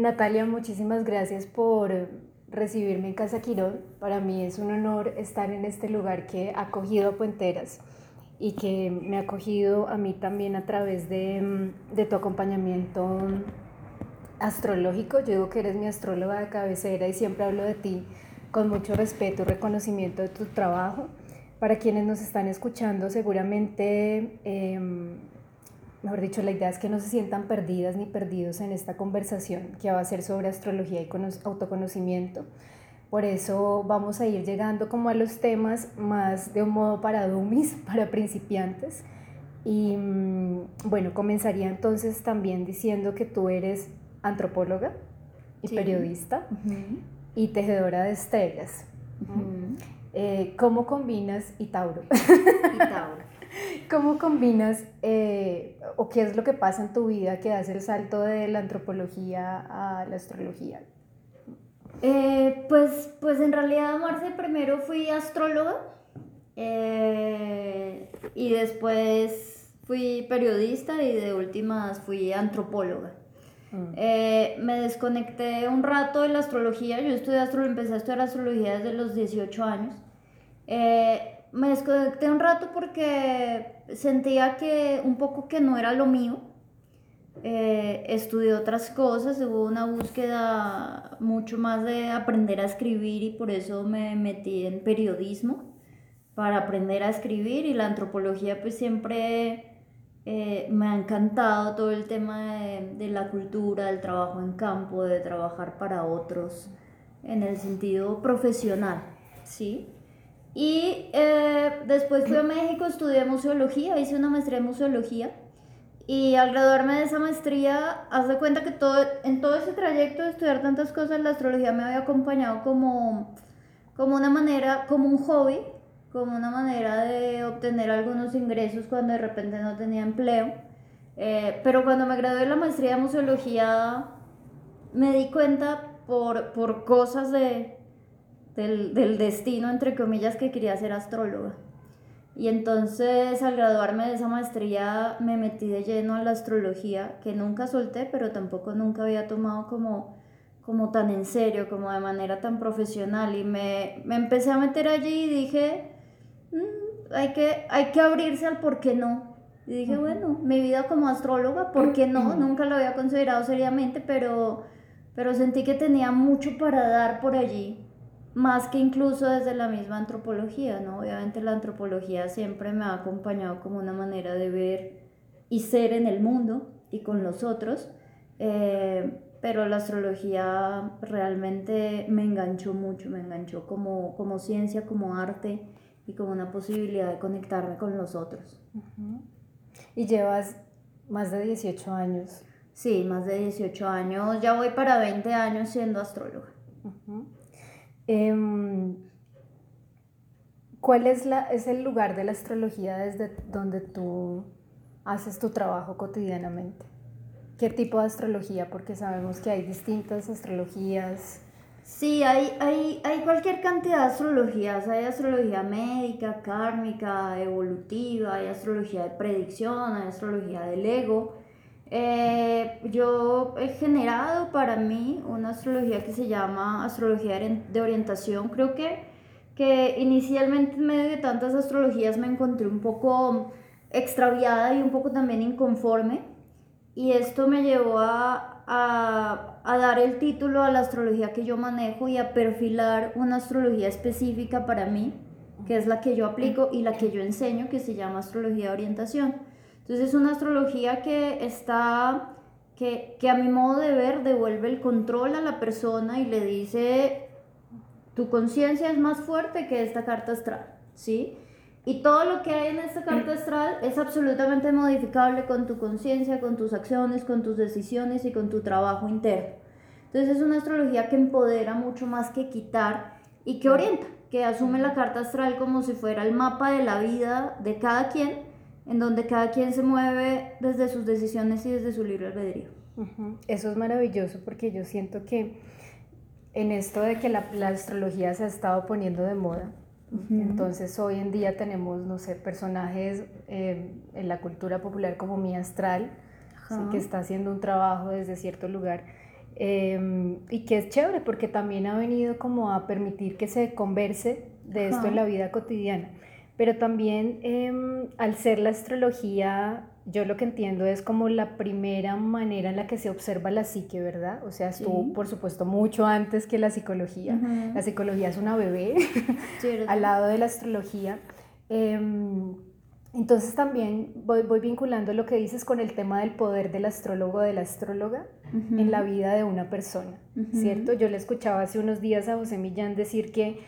Natalia, muchísimas gracias por recibirme en Casa Quirón. Para mí es un honor estar en este lugar que ha acogido a Puenteras y que me ha acogido a mí también a través de, de tu acompañamiento astrológico. Yo digo que eres mi astróloga de cabecera y siempre hablo de ti con mucho respeto y reconocimiento de tu trabajo. Para quienes nos están escuchando, seguramente, em, mejor dicho, la idea es que no se sientan perdidas ni perdidos en esta conversación que va a ser sobre astrología y autoconocimiento. Por eso vamos a ir llegando como a los temas más de un modo para dummies, para principiantes. Y mm, bueno, comenzaría entonces también diciendo que tú eres antropóloga y periodista y tejedora de estrellas. Eh, ¿Cómo combinas y Tauro? ¿Cómo combinas eh, o qué es lo que pasa en tu vida que hace el salto de la antropología a la astrología? Eh, pues, pues en realidad, Marce, primero fui astróloga y después fui periodista y de últimas fui antropóloga. Mm. Eh, me desconecté un rato de la astrología. Yo estudié astrología, empecé a estudiar astrología desde los 18 años. Eh, me desconecté un rato porque sentía que un poco que no era lo mío. Eh, estudié otras cosas, hubo una búsqueda mucho más de aprender a escribir y por eso me metí en periodismo para aprender a escribir y la antropología pues siempre eh, me ha encantado todo el tema de, la cultura, del trabajo en campo, de trabajar para otros en el sentido profesional, ¿sí? Y eh, después fui a México, estudié museología, hice una maestría en museología y al graduarme de esa maestría, haz de cuenta que todo, en todo ese trayecto de estudiar tantas cosas, la astrología me había acompañado como, como una manera, como un hobby, como una manera de obtener algunos ingresos cuando de repente no tenía empleo. Eh, pero cuando me gradué de la maestría de museología, me di cuenta por, por cosas de, del, del, destino, entre comillas, que quería ser astróloga. Y entonces al graduarme de esa maestría me metí de lleno a la astrología, que nunca solté, pero tampoco nunca había tomado como, como tan en serio, como de manera tan profesional. Y me, me empecé a meter allí y dije, Mm, hay, que, hay que abrirse al por qué no. Y dije, bueno, mi vida como astróloga, ¿por qué no? Nunca lo había considerado seriamente, pero, pero sentí que tenía mucho para dar por allí, más que incluso desde la misma antropología, ¿no? Obviamente la antropología siempre me ha acompañado como una manera de ver y ser en el mundo y con los otros, eh, pero la astrología realmente me enganchó mucho, me enganchó como, como ciencia, como arte y como una posibilidad de conectarme con los otros. Y llevas más de 18 años. Sí, más de 18 años. Ya voy para 20 años siendo astróloga. Em, ¿Cuál es, la, es el lugar de la astrología desde donde tú haces tu trabajo cotidianamente? ¿Qué tipo de astrología? Porque sabemos que hay distintas astrologías. Sí, hay, hay, hay cualquier cantidad de astrologías. Hay astrología médica, kármica, evolutiva, hay astrología de predicción, hay astrología del ego. Eh, yo he generado para mí una astrología que se llama astrología de orientación. Creo que, que inicialmente en medio de tantas astrologías me encontré un poco extraviada y un poco también inconforme. Y esto me llevó a, a a dar el título a la astrología que yo manejo y a perfilar una astrología específica para mí, que es la que yo aplico y la que yo enseño, que se llama astrología de orientación. Entonces es una astrología que está, que, que a mi modo de ver devuelve el control a la persona y le dice, tu conciencia es más fuerte que esta carta astral, ¿sí? Y todo lo que hay en esta carta astral es absolutamente modificable con tu conciencia, con tus acciones, con tus decisiones y con tu trabajo interno. Entonces es una astrología que empodera mucho más que quitar y que orienta, que asume la carta astral como si fuera el mapa de la vida de cada quien, en donde cada quien se mueve desde sus decisiones y desde su libre albedrío. Eso es maravilloso porque yo siento que en esto de que la, la astrología se ha estado poniendo de moda, entonces hoy en día tenemos, no sé, personajes eh, en la cultura popular como mi astral, que está haciendo un trabajo desde cierto lugar. Em, y que es chévere porque también ha venido como a permitir que se converse de esto en la vida cotidiana. Pero también em, al ser la astrología, yo lo que entiendo es como la primera manera en la que se observa la psique, ¿verdad? O sea, estuvo, por supuesto, mucho antes que la psicología. La psicología es una bebé al lado de la astrología. Em, entonces también voy, voy, vinculando lo que dices con el tema del poder del astrólogo o de la astróloga en la vida de una persona, ¿cierto? Yo le escuchaba hace unos días a José Millán decir que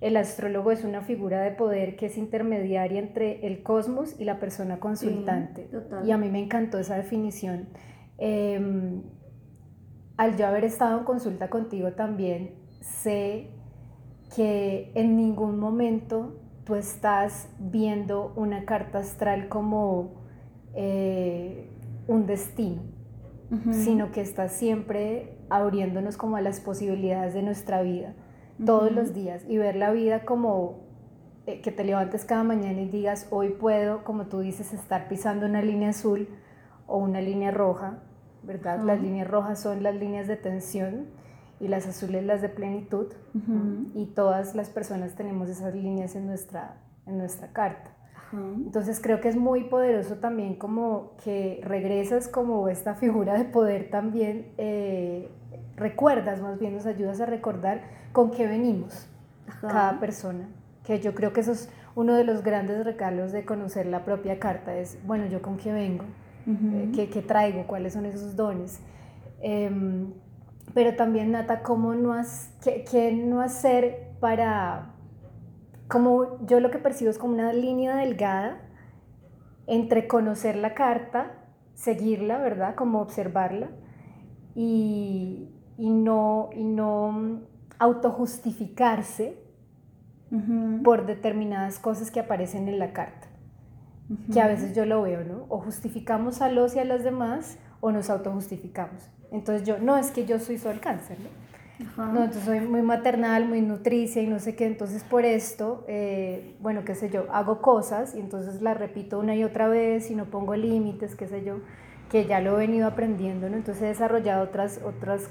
el astrólogo es una figura de poder que es intermediaria entre el cosmos y la persona consultante. y a mí me encantó esa definición. Em, al yo haber estado en consulta contigo también, sé que en ningún momento tú estás viendo una carta astral como eh, un destino, sino que estás siempre abriéndonos como a las posibilidades de nuestra vida todos los días y ver la vida como eh, que te levantes cada mañana y digas, hoy puedo, como tú dices, estar pisando una línea azul o una línea roja, ¿verdad? Las líneas rojas son las líneas de tensión y las azules las de plenitud y todas las personas tenemos esas líneas en nuestra, en nuestra carta. Entonces creo que es muy poderoso también como que regresas como esta figura de poder también, eh, recuerdas más bien, nos ayudas a recordar con qué venimos cada persona, que yo creo que eso es uno de los grandes regalos de conocer la propia carta, es, bueno, yo con qué vengo, eh, qué, traigo, cuáles son esos dones. Em, pero también, Nata, ¿cómo no qué, no hacer para, como yo lo que percibo es como una línea delgada entre conocer la carta, seguirla, ¿verdad? Como observarla y, y no, y no autojustificarse por determinadas cosas que aparecen en la carta. Que a veces yo lo veo, ¿no? O justificamos a los y a las demás o nos autojustificamos. Entonces yo, no, es que yo soy sol cáncer, ¿no? No, entonces soy muy maternal, muy nutricia y no sé qué, entonces por esto, eh, bueno, qué sé yo, hago cosas y entonces las repito una y otra vez y no pongo límites, qué sé yo, que ya lo he venido aprendiendo, ¿no? Entonces he desarrollado otras, otras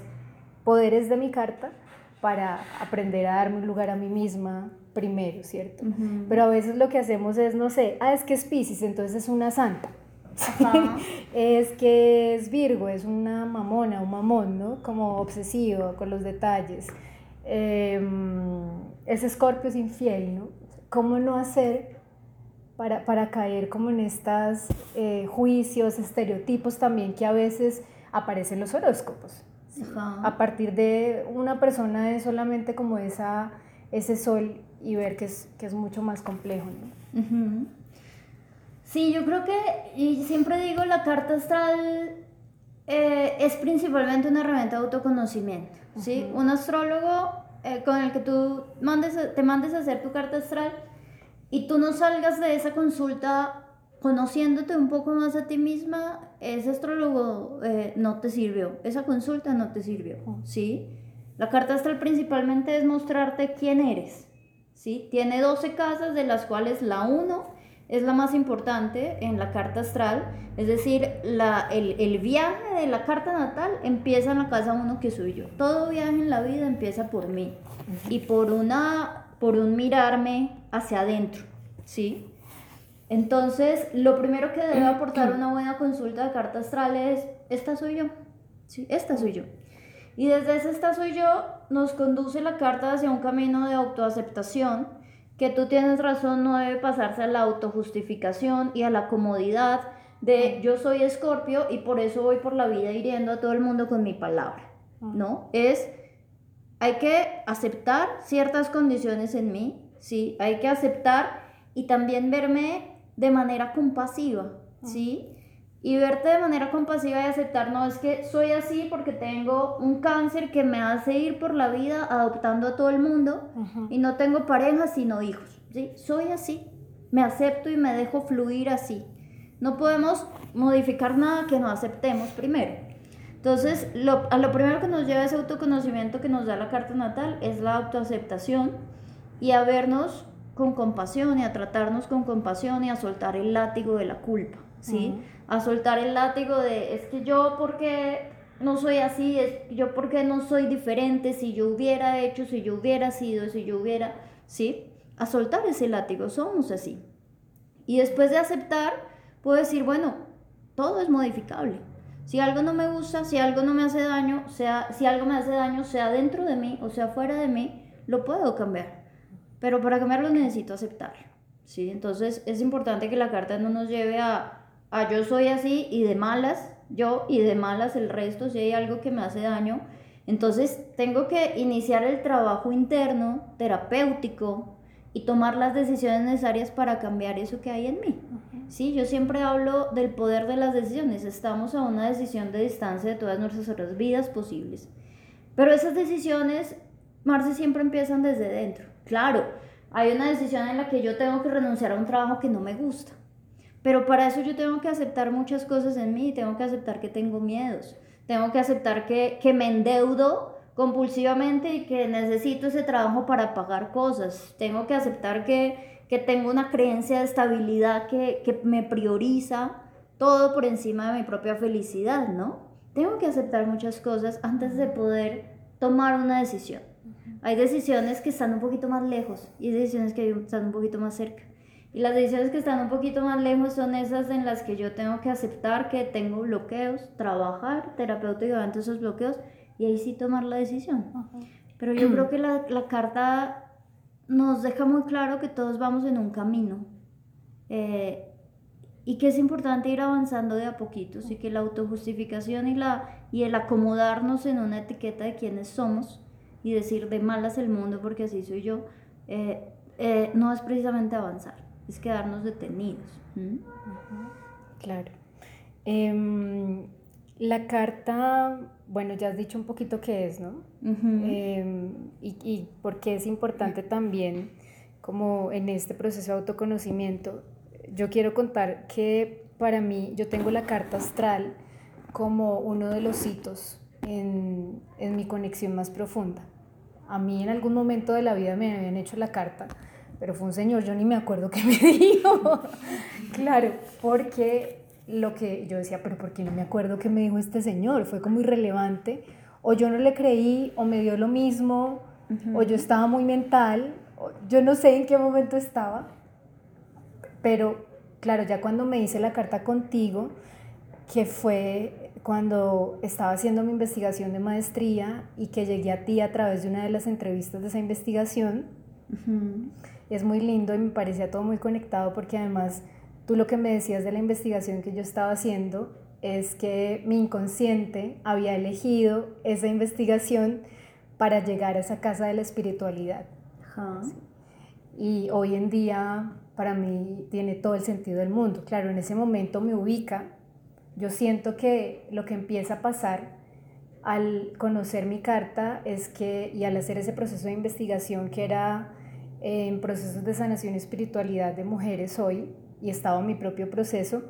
poderes de mi carta para aprender a darme un lugar a mí misma primero, ¿cierto? Pero a veces lo que hacemos es, no sé, ah, es que es Pisces, entonces es una santa. es que es Virgo, es una mamona, un mamón, ¿no? Como obsesivo con los detalles. Em, es Escorpio, es infiel, ¿no? ¿Cómo no hacer para, para caer como en estos eh, juicios, estereotipos también que a veces aparecen en los horóscopos? A partir de una persona es solamente como esa, ese sol y ver que es, que es mucho más complejo. ¿no? Sí, yo creo que, y siempre digo, la carta astral eh, es principalmente una herramienta de autoconocimiento. ¿sí? Un astrólogo eh, con el que tú mandes, te mandes a hacer tu carta astral y tú no salgas de esa consulta conociéndote un poco más a ti misma, ese astrólogo eh, no te sirvió, esa consulta no te sirvió, ¿sí? La carta astral principalmente es mostrarte quién eres, ¿sí? Tiene 12 casas, de las cuales la 1 es la más importante en la carta astral, es decir, la, el, viaje de la carta natal empieza en la casa 1 que soy yo. Todo viaje en la vida empieza por mí y por, una, por un mirarme hacia adentro, ¿sí? Entonces, lo primero que debe aportar una buena consulta de carta astral es, esta soy yo, ¿sí? Esta soy yo. Y desde ese esta soy yo nos conduce la carta hacia un camino de autoaceptación, que tú tienes razón, no debe pasarse a la autojustificación y a la comodidad de yo soy escorpio y por eso voy por la vida hiriendo a todo el mundo con mi palabra, ¿no? Es, hay que aceptar ciertas condiciones en mí, ¿sí? Hay que aceptar y también verme de manera compasiva, ¿sí? Y verte de manera compasiva y aceptar, no es que soy así porque tengo un cáncer que me hace ir por la vida adoptando a todo el mundo y no tengo pareja sino hijos, ¿sí? Soy así, me acepto y me dejo fluir así. No podemos modificar nada que no aceptemos primero. Entonces, lo, a lo primero que nos lleva ese autoconocimiento que nos da la carta natal es la autoaceptación y a vernos con compasión y a tratarnos con compasión y a soltar el látigo de la culpa, ¿sí? A soltar el látigo de, es que yo porque no soy así, es yo porque no soy diferente, si yo hubiera hecho, si yo hubiera sido, si yo hubiera, ¿sí? A soltar ese látigo, somos así. Y después de aceptar, puedo decir, bueno, todo es modificable. Si algo no me gusta, si algo no me hace daño, sea, si algo me hace daño, sea dentro de mí o sea fuera de mí, lo puedo cambiar. Pero para cambiarlo necesito aceptarlo. ¿sí? Entonces es importante que la carta no nos lleve a, a yo soy así y de malas yo y de malas el resto si hay algo que me hace daño. Entonces tengo que iniciar el trabajo interno, terapéutico, y tomar las decisiones necesarias para cambiar eso que hay en mí. Sí, yo siempre hablo del poder de las decisiones. Estamos a una decisión de distancia de todas nuestras otras vidas posibles. Pero esas decisiones, Marce, siempre empiezan desde dentro. Claro, hay una decisión en la que yo tengo que renunciar a un trabajo que no me gusta. Pero para eso yo tengo que aceptar muchas cosas en mí, tengo que aceptar que tengo miedos, tengo que aceptar que, que me endeudo compulsivamente y que necesito ese trabajo para pagar cosas, tengo que aceptar que, que tengo una creencia de estabilidad que, que me prioriza todo por encima de mi propia felicidad, ¿no? Tengo que aceptar muchas cosas antes de poder tomar una decisión. Hay decisiones que están un poquito más lejos y hay decisiones que están un poquito más cerca. Y las decisiones que están un poquito más lejos son esas en las que yo tengo que aceptar que tengo bloqueos, trabajar terapéuticamente esos bloqueos y ahí sí tomar la decisión. Pero yo creo que la, la, carta nos deja muy claro que todos vamos en un camino eh, y que es importante ir avanzando de a poquitos y que la autojustificación y, la, y el acomodarnos en una etiqueta de quiénes somos y decir de malas el mundo porque así soy yo, eh, eh, no es precisamente avanzar es quedarnos detenidos. Claro. Em, la carta, bueno, ya has dicho un poquito qué es, ¿no? Em, y, y por qué es importante también, como en este proceso de autoconocimiento, yo quiero contar que para mí, yo tengo la carta astral como uno de los hitos en, en mi conexión más profunda. A mí en algún momento de la vida me habían hecho la carta pero fue un señor, yo ni me acuerdo qué me dijo. claro, porque lo que yo decía, pero ¿por qué no me acuerdo qué me dijo este señor? Fue como irrelevante. O yo no le creí, o me dio lo mismo, o yo estaba muy mental, yo no sé en qué momento estaba. Pero claro, ya cuando me hice la carta contigo, que fue cuando estaba haciendo mi investigación de maestría y que llegué a ti a través de una de las entrevistas de esa investigación, es muy lindo y me parecía todo muy conectado porque además tú lo que me decías de la investigación que yo estaba haciendo es que mi inconsciente había elegido esa investigación para llegar a esa casa de la espiritualidad. Y hoy en día para mí tiene todo el sentido del mundo. Claro, en ese momento me ubica. Yo siento que lo que empieza a pasar al conocer mi carta es que, y al hacer ese proceso de investigación que era en procesos de sanación y espiritualidad de mujeres hoy, y estaba en mi propio proceso,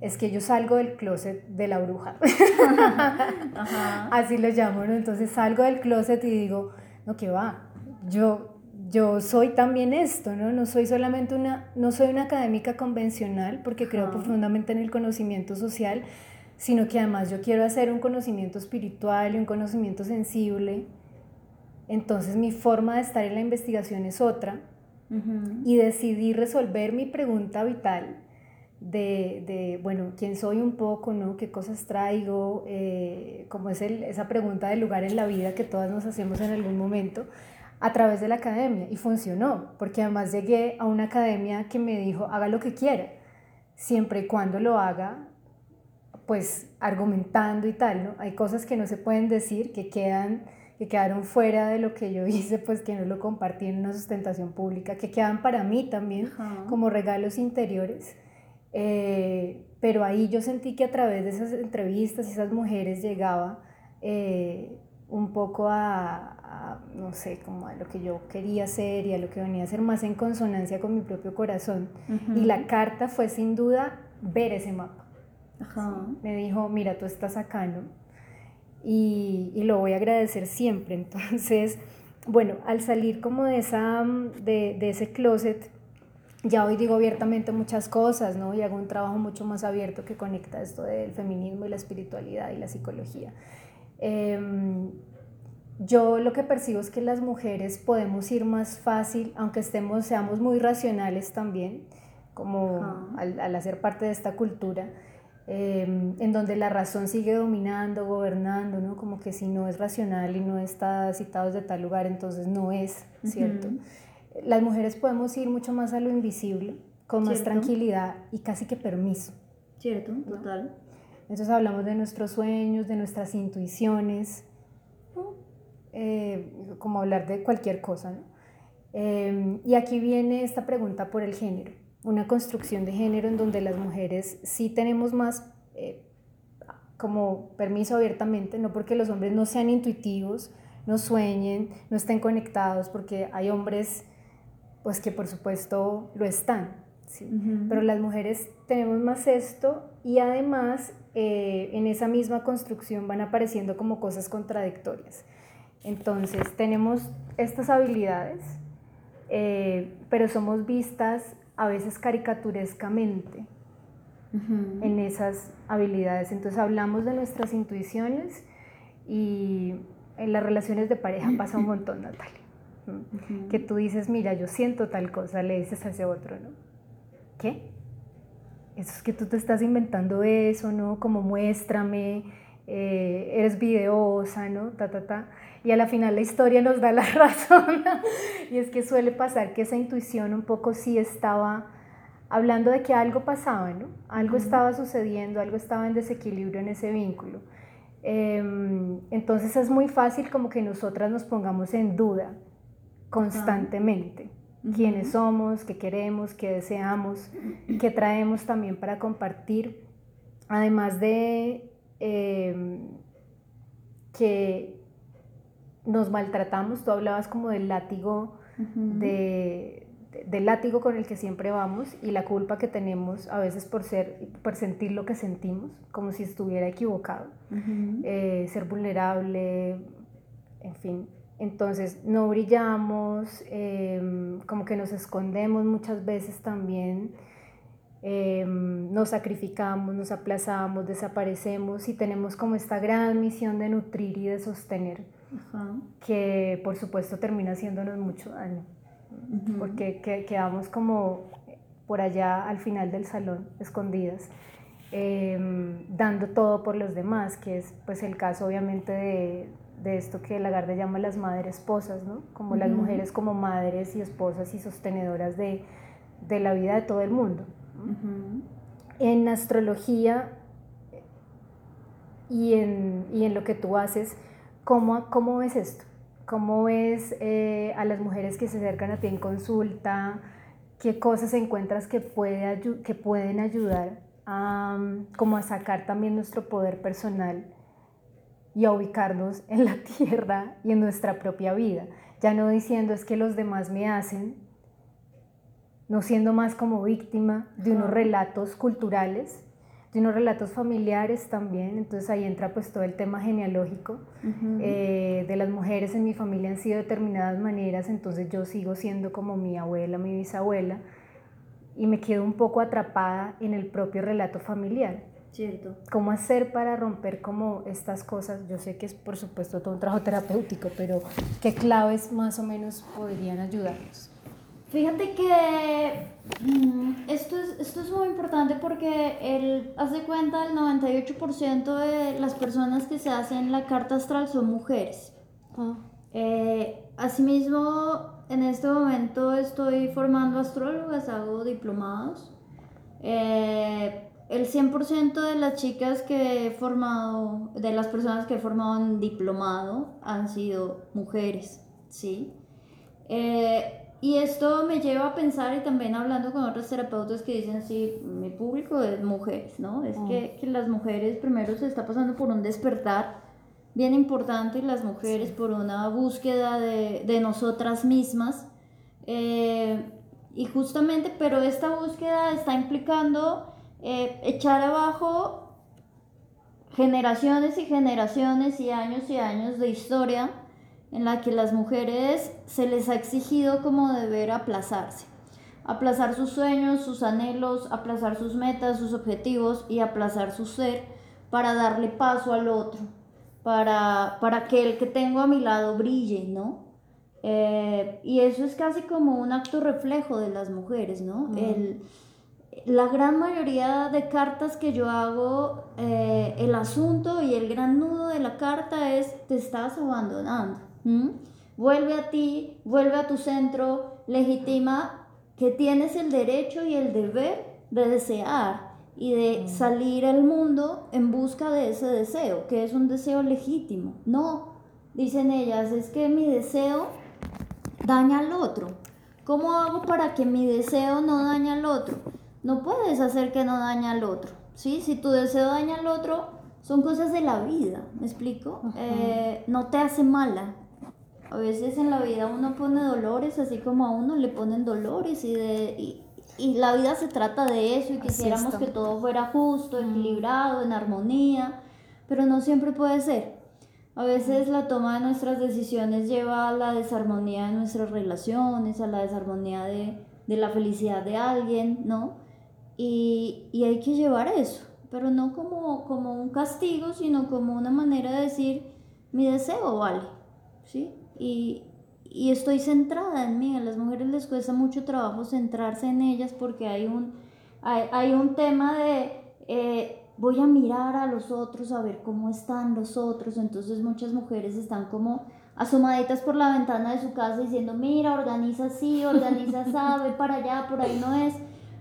es que yo salgo del closet de la bruja. Así lo llamo, ¿no? Entonces salgo del closet y digo, no, que va, yo, yo soy también esto, ¿no? No soy solamente una, no soy una académica convencional, porque creo profundamente en el conocimiento social, sino que además yo quiero hacer un conocimiento espiritual y un conocimiento sensible entonces mi forma de estar en la investigación es otra y decidí resolver mi pregunta vital de, de, bueno, quién soy un poco, ¿no? ¿Qué cosas traigo? Eh, como es el, esa pregunta del lugar en la vida que todas nos hacemos en algún momento a través de la academia y funcionó, porque además llegué a una academia que me dijo, haga lo que quiera, siempre y cuando lo haga, pues argumentando y tal, ¿no? Hay cosas que no se pueden decir, que quedan que quedaron fuera de lo que yo hice, pues que no lo compartí en una sustentación pública, que quedan para mí también como regalos interiores. Eh, pero ahí yo sentí que a través de esas entrevistas, esas mujeres llegaba eh, un poco a, no sé, como a lo que yo quería hacer y a lo que venía a ser más en consonancia con mi propio corazón. Y la carta fue sin duda ver ese mapa. Me dijo, mira, tú estás acá, ¿no? y, y, lo voy a agradecer siempre. Entonces, bueno, al salir como de, esa, de, de, ese closet, ya hoy digo abiertamente muchas cosas, ¿no? Y hago un trabajo mucho más abierto que conecta esto del feminismo y la espiritualidad y la psicología. Em, yo lo que percibo es que las mujeres podemos ir más fácil, aunque estemos, seamos muy racionales también, como al, al, hacer parte de esta cultura, em, en donde la razón sigue dominando, gobernando, ¿no? Como que si no es racional y no está citado de tal lugar, entonces no es, ¿cierto? Las mujeres podemos ir mucho más a lo invisible, con más tranquilidad y casi que permiso. Cierto, total. Entonces hablamos de nuestros sueños, de nuestras intuiciones, eh, como hablar de cualquier cosa. ¿no? Em, y aquí viene esta pregunta por el género, una construcción de género en donde las mujeres sí tenemos más eh, como permiso abiertamente, no porque los hombres no sean intuitivos, no sueñen, no estén conectados, porque hay hombres pues que por supuesto lo están, pero las mujeres tenemos más esto y además eh, en esa misma construcción van apareciendo como cosas contradictorias. Entonces tenemos estas habilidades, eh, pero somos vistas a veces caricaturescamente en esas habilidades. Entonces hablamos de nuestras intuiciones y en las relaciones de pareja pasa un montón, Natalia. Que tú dices, mira, yo siento tal cosa, le dices a ese otro, ¿no? ¿Qué? Eso es que tú te estás inventando eso, ¿no? Como muéstrame, eh, eres videosa, ¿no? Ta, ta, ta. Y a la final la historia nos da la razón. y es que suele pasar que esa intuición un poco sí estaba hablando de que algo pasaba, ¿no? Algo estaba sucediendo, algo estaba en desequilibrio en ese vínculo. Em, entonces es muy fácil como que nosotras nos pongamos en duda constantemente quiénes somos, qué queremos, qué deseamos, qué traemos también para compartir, además de em, que nos maltratamos, tú hablabas como del látigo, de, del látigo con el que siempre vamos y la culpa que tenemos a veces por, ser, por sentir lo que sentimos, como si estuviera equivocado, eh, ser vulnerable, en fin, entonces no brillamos, em, como que nos escondemos muchas veces también, em, nos sacrificamos, nos aplazamos, desaparecemos y tenemos como esta gran misión de nutrir y de sostener, que por supuesto termina haciéndonos mucho daño, porque quedamos como por allá al final del salón, escondidas. Em, dando todo por los demás, que es pues el caso obviamente de, de esto que Lagarde llama las madres esposas, ¿no? Como las mujeres como madres y esposas y sostenedoras de, de la vida de todo el mundo. En astrología y en, y en, lo que tú haces, ¿cómo, cómo ves esto? ¿Cómo ves eh, a las mujeres que se acercan a ti en consulta? ¿Qué cosas encuentras que, puede, que pueden ayudar a, como a sacar también nuestro poder personal? Y a ubicarnos en la tierra y en nuestra propia vida. Ya no diciendo es que los demás me hacen, no siendo más como víctima de unos relatos culturales, de unos relatos familiares también, entonces ahí entra pues todo el tema genealógico, eh, de las mujeres en mi familia han sido determinadas maneras, entonces yo sigo siendo como mi abuela, mi bisabuela, y me quedo un poco atrapada en el propio relato familiar. Cierto. ¿Cómo hacer para romper como estas cosas? Yo sé que es por supuesto todo un trabajo terapéutico, pero ¿qué claves más o menos podrían ayudarnos? Fíjate que mm, esto, es, esto es muy importante porque él hace cuenta el 98% de las personas que se hacen la carta astral son mujeres. Ah. Eh, asimismo, en este momento estoy formando astrólogas, hago diplomados. Eh, el 100% de las chicas que he formado, de las personas que he formado en diplomado, han sido mujeres, ¿sí? Eh, y esto me lleva a pensar, y también hablando con otros terapeutas que dicen, sí, mi público es mujeres, ¿no? Es que, mm. que, las mujeres primero se está pasando por un despertar bien importante, y las mujeres por una búsqueda de, de nosotras mismas. Eh, y justamente, pero esta búsqueda está implicando eh, echar abajo generaciones y generaciones y años y años de historia en la que las mujeres se les ha exigido como deber aplazarse. Aplazar sus sueños, sus anhelos, aplazar sus metas, sus objetivos y aplazar su ser para darle paso al otro, para, para que el que tengo a mi lado brille, ¿no? Eh, y eso es casi como un acto reflejo de las mujeres, ¿no? El, la gran mayoría de cartas que yo hago, eh, el asunto y el gran nudo de la carta es te estás abandonando. Vuelve a ti, vuelve a tu centro, legitima que tienes el derecho y el deber de desear y de salir al mundo en busca de ese deseo, que es un deseo legítimo. No, dicen ellas, es que mi deseo daña al otro. ¿Cómo hago para que mi deseo no dañe al otro? No puedes hacer que no dañe al otro. ¿sí? Si tu deseo daña al otro, son cosas de la vida, ¿me explico? Eh, no te hace mala. A veces en la vida uno pone dolores, así como a uno le ponen dolores y, de, y, y la vida se trata de eso y quisiéramos que todo fuera justo, equilibrado, en armonía, pero no siempre puede ser. A veces la toma de nuestras decisiones lleva a la desarmonía de nuestras relaciones, a la desarmonía de, de la felicidad de alguien, ¿no? Y, y, hay que llevar eso, pero no como, como un castigo, sino como una manera de decir, mi deseo vale, ¿sí? Y, y estoy centrada en mí. A las mujeres les cuesta mucho trabajo centrarse en ellas porque hay un, hay, hay un tema de eh, voy a mirar a los otros, a ver cómo están los otros. Entonces muchas mujeres están como asomaditas por la ventana de su casa diciendo, mira, organiza así, organiza ve para allá, por ahí no es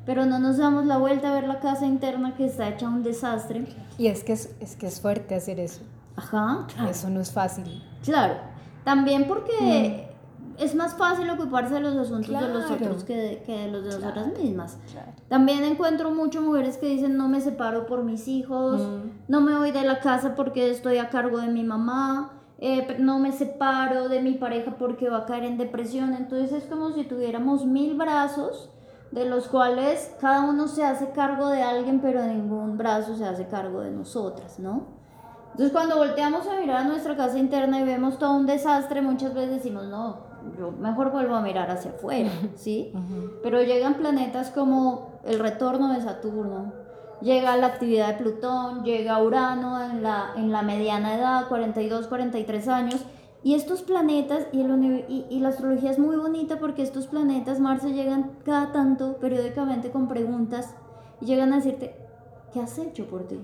pero no nos damos la vuelta a ver la casa interna que está hecha un desastre. Y es que es, es que es fuerte hacer eso. Ajá. Eso no es fácil. Claro. También porque mm. es más fácil ocuparse de los asuntos de los otros que de, de los de nosotras mismas. También encuentro muchas mujeres que dicen no me separo por mis hijos, mm. no me voy de la casa porque estoy a cargo de mi mamá. Eh, no me separo de mi pareja porque va a caer en depresión. Entonces es como si tuviéramos mil brazos de los cuales cada uno se hace cargo de alguien, pero ningún brazo se hace cargo de nosotras, ¿no? Entonces cuando volteamos a mirar a nuestra casa interna y vemos todo un desastre, muchas veces decimos, no, yo mejor vuelvo a mirar hacia afuera, ¿sí? Pero llegan planetas como el retorno de Saturno, llega la actividad de Plutón, llega Urano en la, en la mediana edad, 42, 43 años, y estos planetas, y, el, y, la astrología es muy bonita porque estos planetas, Marce, llegan cada tanto, periódicamente, con preguntas y llegan a decirte, ¿qué has hecho por ti?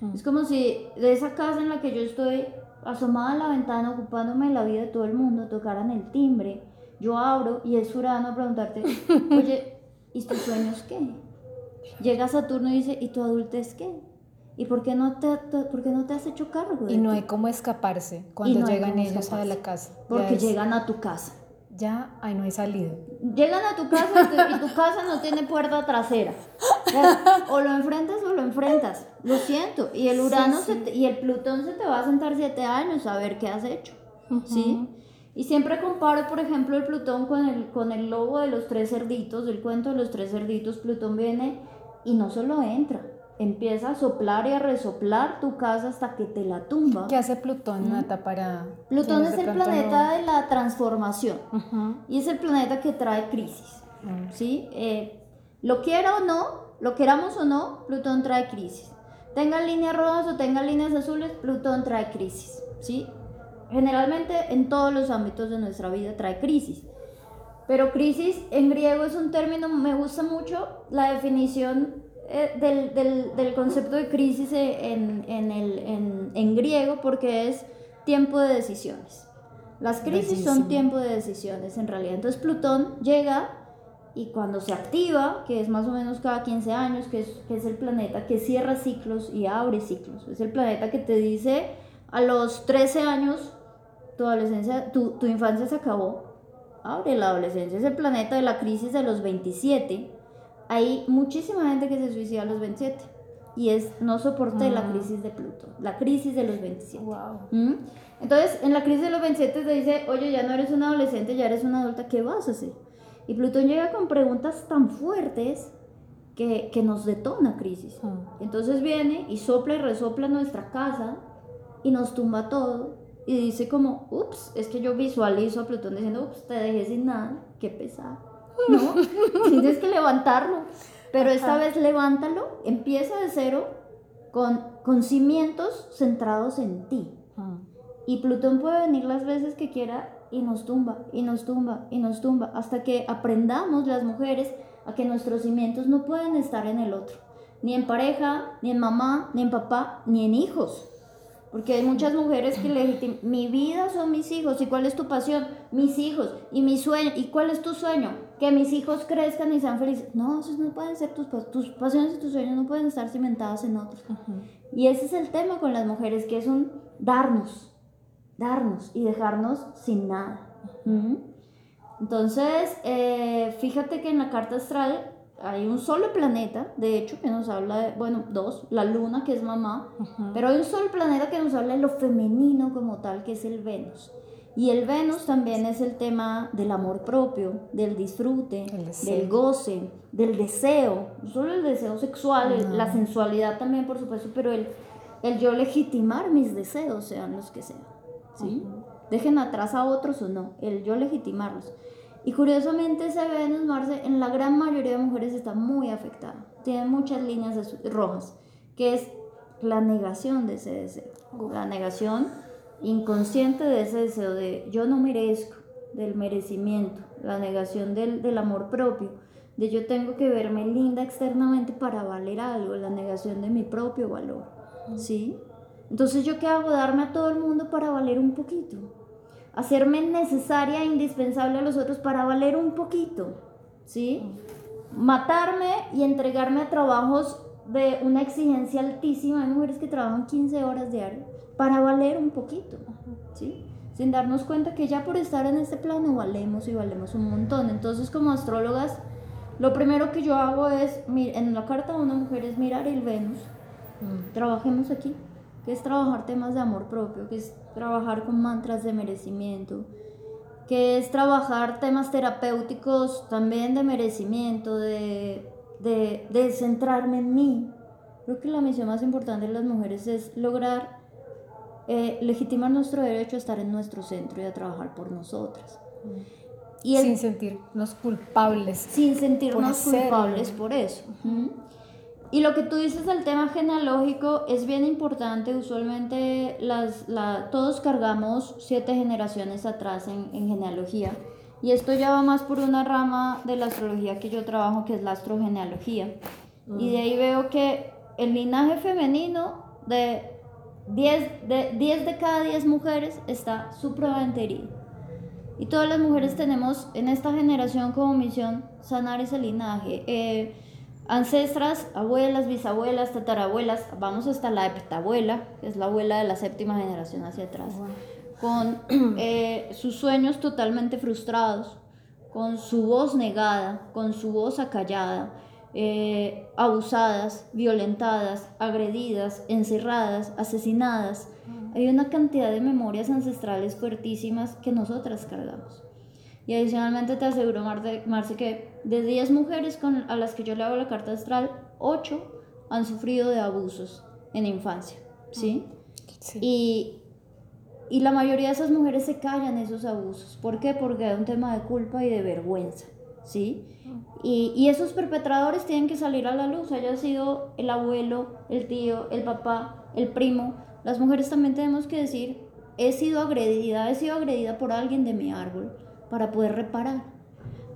Mm. Es como si de esa casa en la que yo estoy asomada a la ventana, ocupándome de la vida de todo el mundo, tocaran el timbre, yo abro y es Urano a preguntarte, oye, ¿y tus sueños qué? Llega Saturno y dice, ¿y tu adultez qué? ¿Y por qué no te, por qué no te has hecho cargo? y no hay cómo escaparse cuando llegan ellos a la casa. Porque llegan a tu casa. Ya, ahí no hay salida. Llegan a tu casa y tu casa no tiene puerta trasera. O lo enfrentas o lo enfrentas. Lo siento. Y el Urano y el Plutón se te va a sentar siete años a ver qué has hecho. ¿Sí? Y siempre comparo, por ejemplo, el Plutón con el, con el lobo de los tres cerditos, el cuento de los tres cerditos. Plutón viene y no solo entra, empieza a soplar y a resoplar tu casa hasta que te la tumba. ¿Qué hace Plutón, Nata, para...? Plutón es el planeta de la transformación y es el planeta que trae crisis, mm. ¿sí? Eh, lo quiera o no, lo queramos o no, Plutón trae crisis. Tenga líneas rojas o tenga líneas azules, Plutón trae crisis, ¿sí? Generalmente en todos los ámbitos de nuestra vida trae crisis. Pero crisis en griego es un término, me gusta mucho la definición eh, del, del, del, concepto de crisis en, en, el, en, en, griego porque es tiempo de decisiones. Las crisis son tiempo de decisiones en realidad. Entonces Plutón llega y cuando se activa, que es más o menos cada 15 años, que es, que es el planeta que cierra ciclos y abre ciclos, es el planeta que te dice a los 13 años tu adolescencia, tu, tu infancia se acabó, abre la adolescencia, es el planeta de la crisis de los 27 hay muchísima gente que se suicida a los 27 y es no soporté la ah. crisis de Pluto, la crisis de los 27. ¿Mm? Entonces, en la crisis de los 27 te dice, oye, ya no eres un adolescente, ya eres una adulta, ¿qué vas a hacer? Y Plutón llega con preguntas tan fuertes que, que nos detona crisis. Ah. Entonces viene y sopla y resopla nuestra casa y nos tumba todo y dice como, ups, es que yo visualizo a Plutón diciendo, ups, te dejé sin nada, qué pesado. ¿No? Tienes que levantarlo. Pero esta vez levántalo, empieza de cero con, con cimientos centrados en ti. Y Plutón puede venir las veces que quiera y nos tumba, y nos tumba, y nos tumba, hasta que aprendamos las mujeres a que nuestros cimientos no pueden estar en el otro, ni en pareja, ni en mamá, ni en papá, ni en hijos. Porque hay muchas mujeres que legitiman, mi vida son mis hijos, ¿y cuál es tu pasión? Mis hijos, y mi sueño, ¿y cuál es tu sueño? Que mis hijos crezcan y sean felices. No, esos no pueden ser tus, tus pasiones y tus sueños, no pueden estar cimentadas en otros. Y ese es el tema con las mujeres, que es un darnos, darnos y dejarnos sin nada. Entonces, eh, fíjate que en la carta astral hay un solo planeta, de hecho, que nos habla de, bueno, dos, la luna, que es mamá, pero hay un solo planeta que nos habla de lo femenino como tal, que es el Venus. Y el Venus también es el tema del amor propio, del disfrute, del goce, del deseo, no solo el deseo sexual, la sensualidad también, por supuesto, pero el, el yo legitimar mis deseos, sean los que sean. ¿sí? Dejen atrás a otros o no, el yo legitimarlos. Y curiosamente ese Venus Marce en la gran mayoría de mujeres está muy afectada. Tiene muchas líneas rojas, que es la negación de ese deseo. La negación inconsciente de ese deseo de yo no merezco, del merecimiento, la negación del, del amor propio, de yo tengo que verme linda externamente para valer algo, la negación de mi propio valor. ¿Sí? Entonces, ¿yo qué hago? Darme a todo el mundo para valer un poquito hacerme necesaria e indispensable a los otros para valer un poquito, ¿sí? Matarme y entregarme a trabajos de una exigencia altísima. Hay mujeres que trabajan 15 horas diarias para valer un poquito, ¿sí? Sin darnos cuenta que ya por estar en este plano valemos y valemos un montón. Entonces, como astrólogas, lo primero que yo hago es, en la carta de una mujer es mirar el Venus. Trabajemos aquí que es trabajar temas de amor propio, que es trabajar con mantras de merecimiento, que es trabajar temas terapéuticos también de merecimiento, de, de, centrarme en mí. Creo que la misión más importante de las mujeres es lograr eh, legitimar nuestro derecho a estar en nuestro centro y a trabajar por nosotras. Y sin sentirnos culpables. Sin sentirnos culpables por eso. Y lo que tú dices del tema genealógico es bien importante. Usualmente las, la, todos cargamos siete generaciones atrás en, en, genealogía. Y esto ya va más por una rama de la astrología que yo trabajo, que es la astrogenealogía. Y de ahí veo que el linaje femenino de 10 de, 10 de cada 10 mujeres está supremamente herido. Y todas las mujeres tenemos en esta generación como misión sanar ese linaje. Eh, ancestras, abuelas, bisabuelas, tatarabuelas, vamos hasta la heptabuela, que es la abuela de la séptima generación hacia atrás, con eh, sus sueños totalmente frustrados, con su voz negada, con su voz acallada, eh, abusadas, violentadas, agredidas, encerradas, asesinadas. Hay una cantidad de memorias ancestrales fuertísimas que nosotras cargamos. Y adicionalmente te aseguro, Marce, que de 10 mujeres con, a las que yo le hago la carta astral, 8 han sufrido de abusos en infancia, ¿sí? sí. Y, y la mayoría de esas mujeres se callan esos abusos. ¿Por qué? Porque hay un tema de culpa y de vergüenza, ¿sí? Y, y, esos perpetradores tienen que salir a la luz, haya sido el abuelo, el tío, el papá, el primo. Las mujeres también tenemos que decir, he sido agredida, he sido agredida por alguien de mi árbol para poder reparar.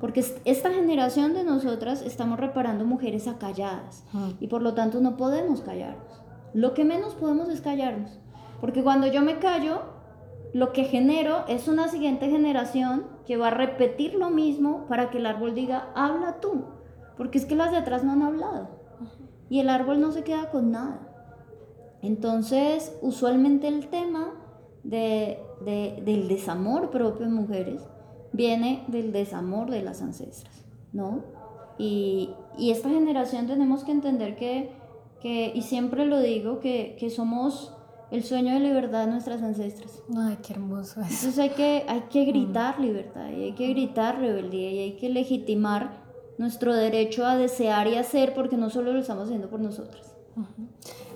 Porque esta generación de nosotras estamos reparando mujeres acalladas y por lo tanto no podemos callarnos. Lo que menos podemos es callarnos. Porque cuando yo me callo, lo que genero es una siguiente generación que va a repetir lo mismo para que el árbol diga, habla tú. Porque es que las de atrás no han hablado. Y el árbol no se queda con nada. Entonces, usualmente el tema de, del desamor propio en mujeres viene del desamor de las ancestras, ¿no? Y, y esta generación tenemos que entender que, que y siempre lo digo, que, que, somos el sueño de libertad de nuestras ancestras. Ay, qué hermoso eso. Entonces hay que, hay que gritar libertad, y hay que gritar rebeldía, y hay que legitimar nuestro derecho a desear y hacer, porque no solo lo estamos haciendo por nosotras.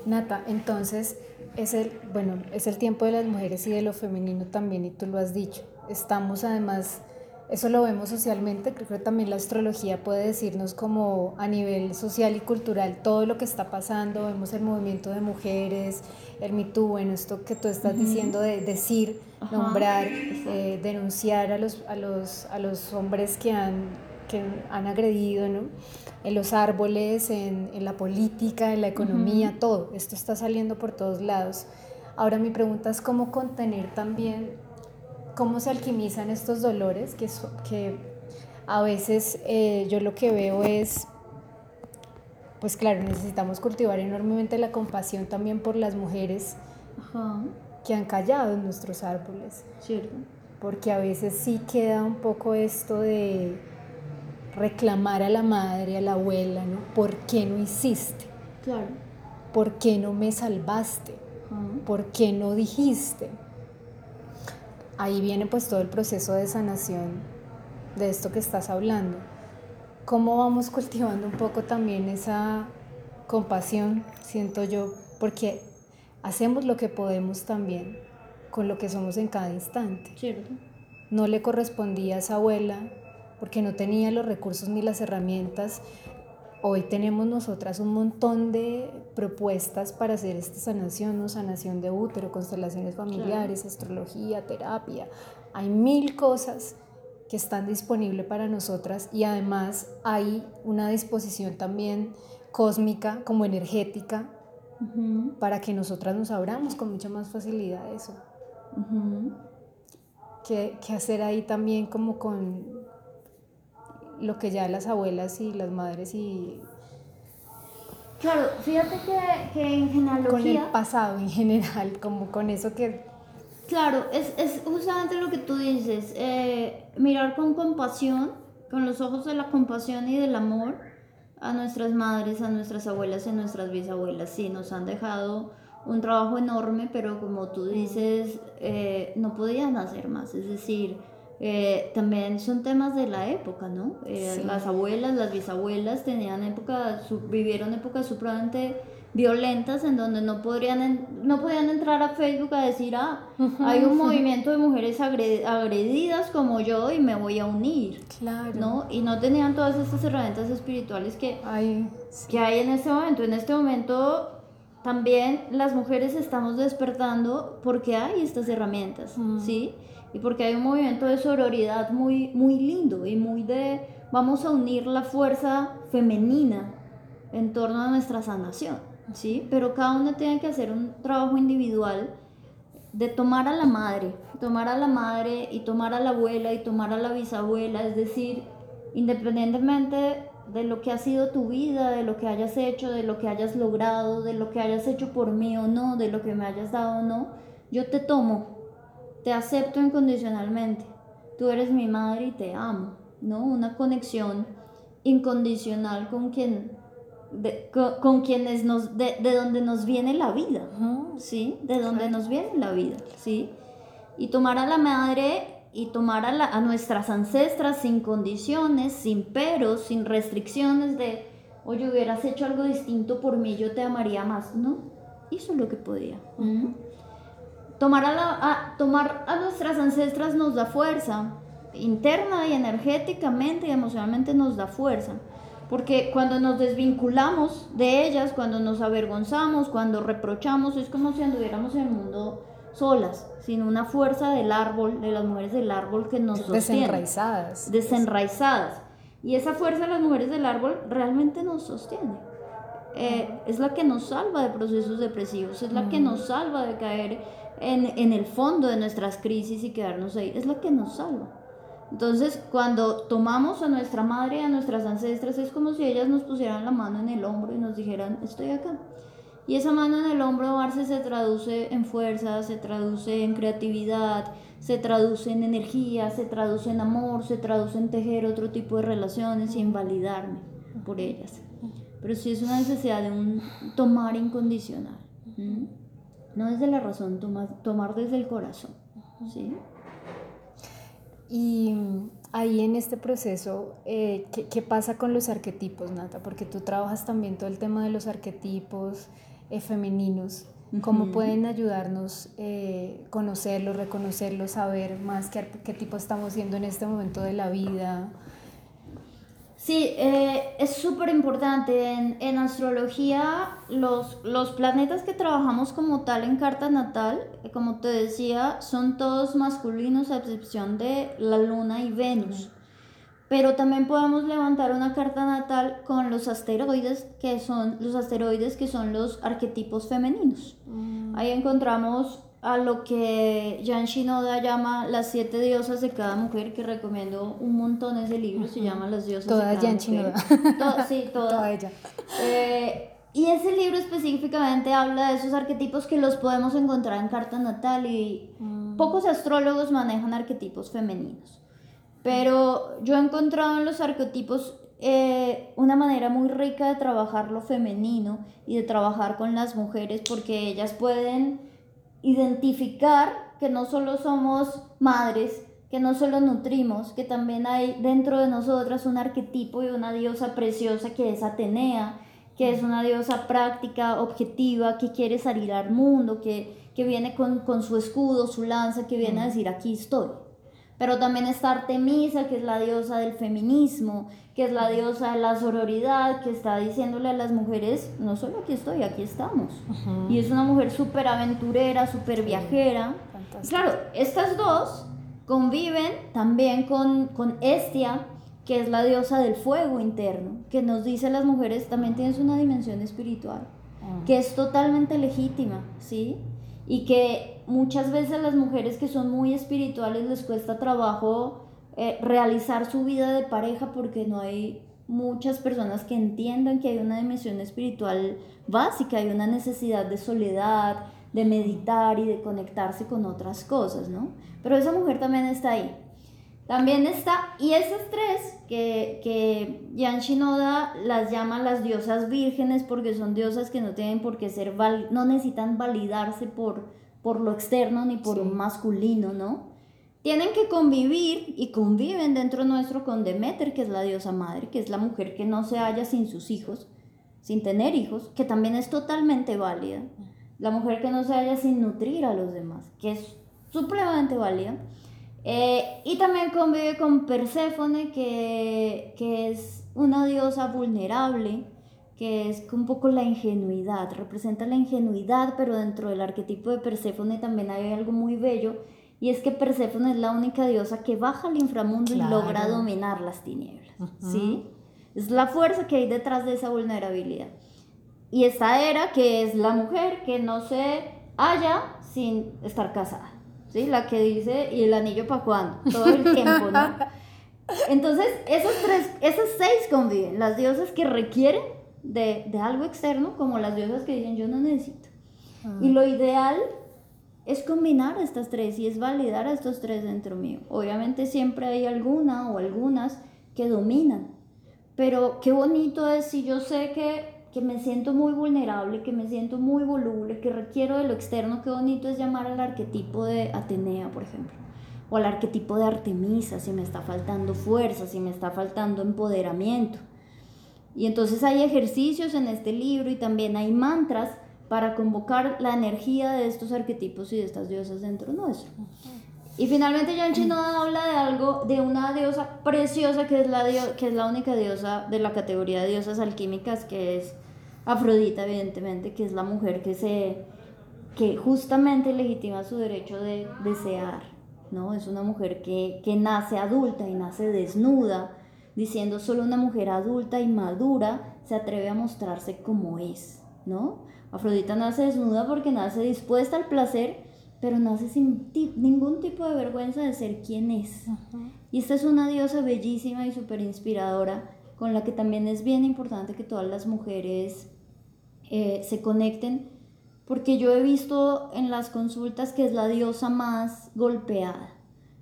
Nata, entonces es el, bueno, es el tiempo de las mujeres y de lo femenino también, y tú lo has dicho. Estamos además eso lo vemos socialmente, creo que también la astrología puede decirnos como a nivel social y cultural todo lo que está pasando, vemos el movimiento de mujeres, el Me bueno, esto que tú estás diciendo de decir, nombrar, eh, denunciar a los, a, los, a los hombres que han, que han agredido, ¿no? en los árboles, en, en, la política, en la economía, todo, esto está saliendo por todos lados. Ahora mi pregunta es cómo contener también cómo se alquimizan estos dolores, que, que a veces eh, yo lo que veo es, pues claro, necesitamos cultivar enormemente la compasión también por las mujeres que han callado en nuestros árboles. Cierto. Porque a veces sí queda un poco esto de reclamar a la madre, a la abuela, ¿no? ¿Por qué no hiciste? Claro. ¿Por qué no me salvaste? ¿Por qué no dijiste? Ahí viene pues todo el proceso de sanación de esto que estás hablando. ¿Cómo vamos cultivando un poco también esa compasión, siento yo, porque hacemos lo que podemos también con lo que somos en cada instante. Cierto. No le correspondía a esa abuela porque no tenía los recursos ni las herramientas Hoy tenemos nosotras un montón de propuestas para hacer esta sanación, ¿no? sanación de útero, constelaciones familiares, astrología, terapia. Hay mil cosas que están disponibles para nosotras y además hay una disposición también cósmica como energética para que nosotras nos abramos con mucha más facilidad eso. ¿Qué, ¿Qué hacer ahí también como con lo que ya las abuelas y las madres y... Claro, fíjate que, que en genealogía... Con el pasado en general, como con eso que... Claro, es, es justamente lo que tú dices, eh, mirar con compasión, con los ojos de la compasión y del amor a nuestras madres, a nuestras abuelas y a nuestras bisabuelas. Sí, nos han dejado un trabajo enorme, pero como tú dices, eh, no podían hacer más. Es decir, eh, también son temas de la época, ¿no? Eh, las abuelas, las bisabuelas tenían época, vivieron épocas supremamente violentas en donde no, podrían no podían entrar a Facebook a decir, ah, hay un movimiento de mujeres agredidas como yo y me voy a unir, claro. ¿no? Y no tenían todas estas herramientas espirituales que, hay, que hay en este momento. En este momento también las mujeres estamos despertando porque hay estas herramientas, ¿sí? Y porque hay un movimiento de sororidad muy, muy lindo y muy de vamos a unir la fuerza femenina en torno a nuestra sanación, ¿sí? Pero cada uno tiene que hacer un trabajo individual de tomar a la madre, tomar a la madre y tomar a la abuela y tomar a la bisabuela, es decir, independientemente de lo que ha sido tu vida, de lo que hayas hecho, de lo que hayas logrado, de lo que hayas hecho por mí o no, de lo que me hayas dado o no, yo te tomo te acepto incondicionalmente, tú eres mi madre y te amo, ¿no? Una conexión incondicional con quien, de, con, quienes nos, de, de, donde nos viene la vida, ¿sí? De donde nos viene la vida, ¿sí? Y tomar a la madre y tomar a, a nuestras ancestras sin condiciones, sin peros, sin restricciones de, oye, hubieras hecho algo distinto por mí, yo te amaría más, ¿no? Hizo lo que podía. Tomar a, tomar a nuestras ancestras nos da fuerza, interna y energéticamente y emocionalmente nos da fuerza. Porque cuando nos desvinculamos de ellas, cuando nos avergonzamos, cuando reprochamos, es como si anduviéramos en el mundo solas, sin una fuerza del árbol, de las mujeres del árbol que nos sostiene. Desenraizadas. Desenraizadas. Y esa fuerza de las mujeres del árbol realmente nos sostiene. Eh, es la que nos salva de procesos depresivos, es la que nos salva de caer en, el fondo de nuestras crisis y quedarnos ahí, es lo que nos salva. Entonces, cuando tomamos a nuestra madre a nuestras ancestras, es como si ellas nos pusieran la mano en el hombro y nos dijeran, estoy acá. Y esa mano en el hombro, Marce, se traduce en fuerza, se traduce en creatividad, se traduce en energía, se traduce en amor, se traduce en tejer otro tipo de relaciones y en validarme por ellas. Pero sí es una necesidad de un tomar incondicional no desde la razón, tomar, desde el corazón. ¿sí? Y ahí en este proceso, eh, ¿qué, pasa con los arquetipos, Nata? Porque tú trabajas también todo el tema de los arquetipos eh, femeninos. ¿Cómo pueden ayudarnos eh, conocerlos, reconocerlos, saber más qué, qué tipo estamos siendo en este momento de la vida? Sí, eh, es súper importante. En, en, astrología, los, los planetas que trabajamos como tal en carta natal, eh, como te decía, son todos masculinos a excepción de la luna y Venus. Pero también podemos levantar una carta natal con los asteroides, que son los asteroides que son los arquetipos femeninos. Mm. Ahí encontramos a lo que Jan Shinoda llama las siete diosas de cada mujer, que recomiendo un montón ese libro, se llama Las diosas toda de cada Jan Shinoda. sí, toda. ella. Eh, y ese libro específicamente habla de esos arquetipos que los podemos encontrar en carta natal y mm. pocos astrólogos manejan arquetipos femeninos. Pero yo he encontrado en los arquetipos eh, una manera muy rica de trabajar lo femenino y de trabajar con las mujeres porque ellas pueden identificar que no solo somos madres, que no solo nutrimos, que también hay dentro de nosotras un arquetipo y una diosa preciosa que es Atenea, que es una diosa práctica, objetiva, que quiere salir al mundo, que, que viene con, con, su escudo, su lanza, que viene a decir aquí estoy. Pero también está Artemisa, que es la diosa del feminismo, que es la diosa de la sororidad, que está diciéndole a las mujeres, no solo aquí estoy, aquí estamos. Y es una mujer súper aventurera, súper viajera. claro, estas dos conviven también con, con Estia, que es la diosa del fuego interno, que nos dice a las mujeres también tienes una dimensión espiritual, ah. que es totalmente legítima, ¿sí? Y que muchas veces las mujeres que son muy espirituales les cuesta trabajo eh, realizar su vida de pareja porque no hay muchas personas que entiendan que hay una dimensión espiritual básica, hay una necesidad de soledad, de meditar y de conectarse con otras cosas, ¿no? Pero esa mujer también está ahí. También está, y esas tres, que, que Jan Shinoda las llama las diosas vírgenes porque son diosas que no tienen por qué ser, no necesitan validarse por, por lo externo ni por un masculino, ¿no? Tienen que convivir y conviven dentro nuestro con Demeter, que es la diosa madre, que es la mujer que no se halla sin sus hijos, sin tener hijos, que también es totalmente válida. La mujer que no se halla sin nutrir a los demás, que es supremamente válida. Eh, y también convive con Perséfone, que, que es una diosa vulnerable, que es un poco la ingenuidad, representa la ingenuidad, pero dentro del arquetipo de Perséfone también hay algo muy bello y es que Perséfone es la única diosa que baja al inframundo y logra dominar las tinieblas, ¿sí? Es la fuerza que hay detrás de esa vulnerabilidad. Y esta era que es la mujer que no se halla sin estar casada, ¿sí? La que dice, ¿y el anillo para cuándo? Todo el tiempo, ¿no? Entonces, esos tres, esas seis conviven, las diosas que requieren de, de algo externo, como las diosas que dicen, yo no necesito. Ah. Y lo ideal es combinar estas tres y es validar a estos tres dentro mío. Obviamente siempre hay alguna o algunas que dominan, pero qué bonito es si yo sé que, que me siento muy vulnerable, que me siento muy voluble, que requiero de lo externo, qué bonito es llamar al arquetipo de Atenea, por ejemplo, o al arquetipo de Artemisa, si me está faltando fuerza, si me está faltando empoderamiento. Y entonces hay ejercicios en este libro y también hay mantras para convocar la energía de estos arquetipos y de estas diosas dentro nuestro. Y finalmente Jan Shinoda habla de algo, de una diosa preciosa que es, la que es la única diosa de la categoría de diosas alquímicas, que es Afrodita, evidentemente, que es la mujer que se que justamente legitima su derecho de desear, ¿no? Es una mujer que, que nace adulta y nace desnuda, diciendo solo una mujer adulta y madura se atreve a mostrarse como es, ¿no? Afrodita nace desnuda porque nace dispuesta al placer, pero nace sin ningún tipo de vergüenza de ser quien es. Y esta es una diosa bellísima y súper inspiradora, con la que también es bien importante que todas las mujeres eh, se conecten, porque yo he visto en las consultas que es la diosa más golpeada.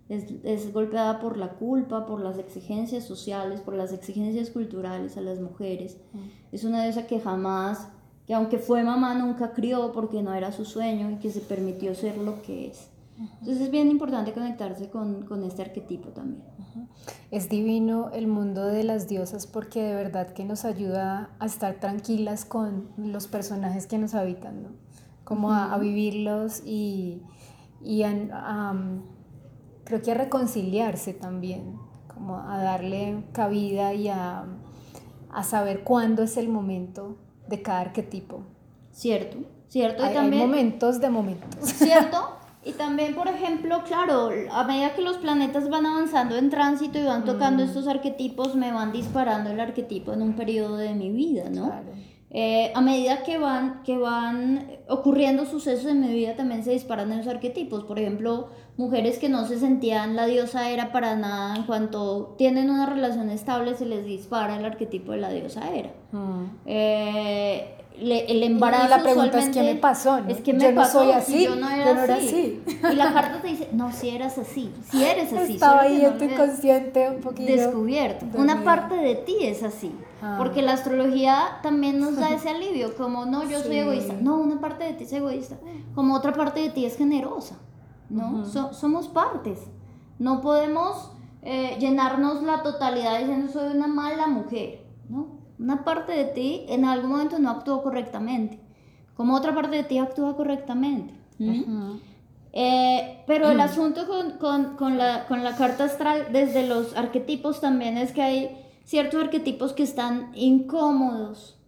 Es, es, golpeada por la culpa, por las exigencias sociales, por las exigencias culturales a las mujeres. Es una diosa que jamás que aunque fue mamá nunca crió porque no era su sueño y que se permitió ser lo que es. Entonces es bien importante conectarse con, con este arquetipo también. Es divino el mundo de las diosas porque de verdad que nos ayuda a estar tranquilas con los personajes que nos habitan, ¿no? como a, vivirlos y, y creo que a reconciliarse también, como a darle cabida y a, a saber cuándo es el momento de cada arquetipo. Cierto, cierto. y también, hay momentos de momentos. Cierto. Y también, por ejemplo, claro, a medida que los planetas van avanzando en tránsito y van tocando mm. estos arquetipos, me van disparando el arquetipo en un periodo de mi vida, ¿no? Claro. Eh, a medida que van, que van ocurriendo sucesos en mi vida, también se disparan esos arquetipos. Por ejemplo, mujeres que no se sentían la diosa era para nada, en cuanto tienen una relación estable, se les dispara el arquetipo de la diosa era. Mm. Eh, el embarazo. Y la pregunta es: ¿qué me pasó? Es que me yo pasó, no soy así. Yo no era, así. Y la carta te dice: No, si eras así. Si eres así. Estaba ahí en tu inconsciente un poquito. Descubierto. Una parte de ti es así. Ah. Porque la astrología también nos da ese alivio. Como, no, yo soy egoísta. No, una parte de ti es egoísta. Como otra parte de ti es generosa. ¿No? somos partes. No podemos eh, llenarnos la totalidad diciendo soy una mala mujer. ¿No? Una parte de ti en algún momento no actuó correctamente, como otra parte de ti actúa correctamente. Eh, pero el mm. asunto con, la, con la carta astral desde los arquetipos también es que hay ciertos arquetipos que están incómodos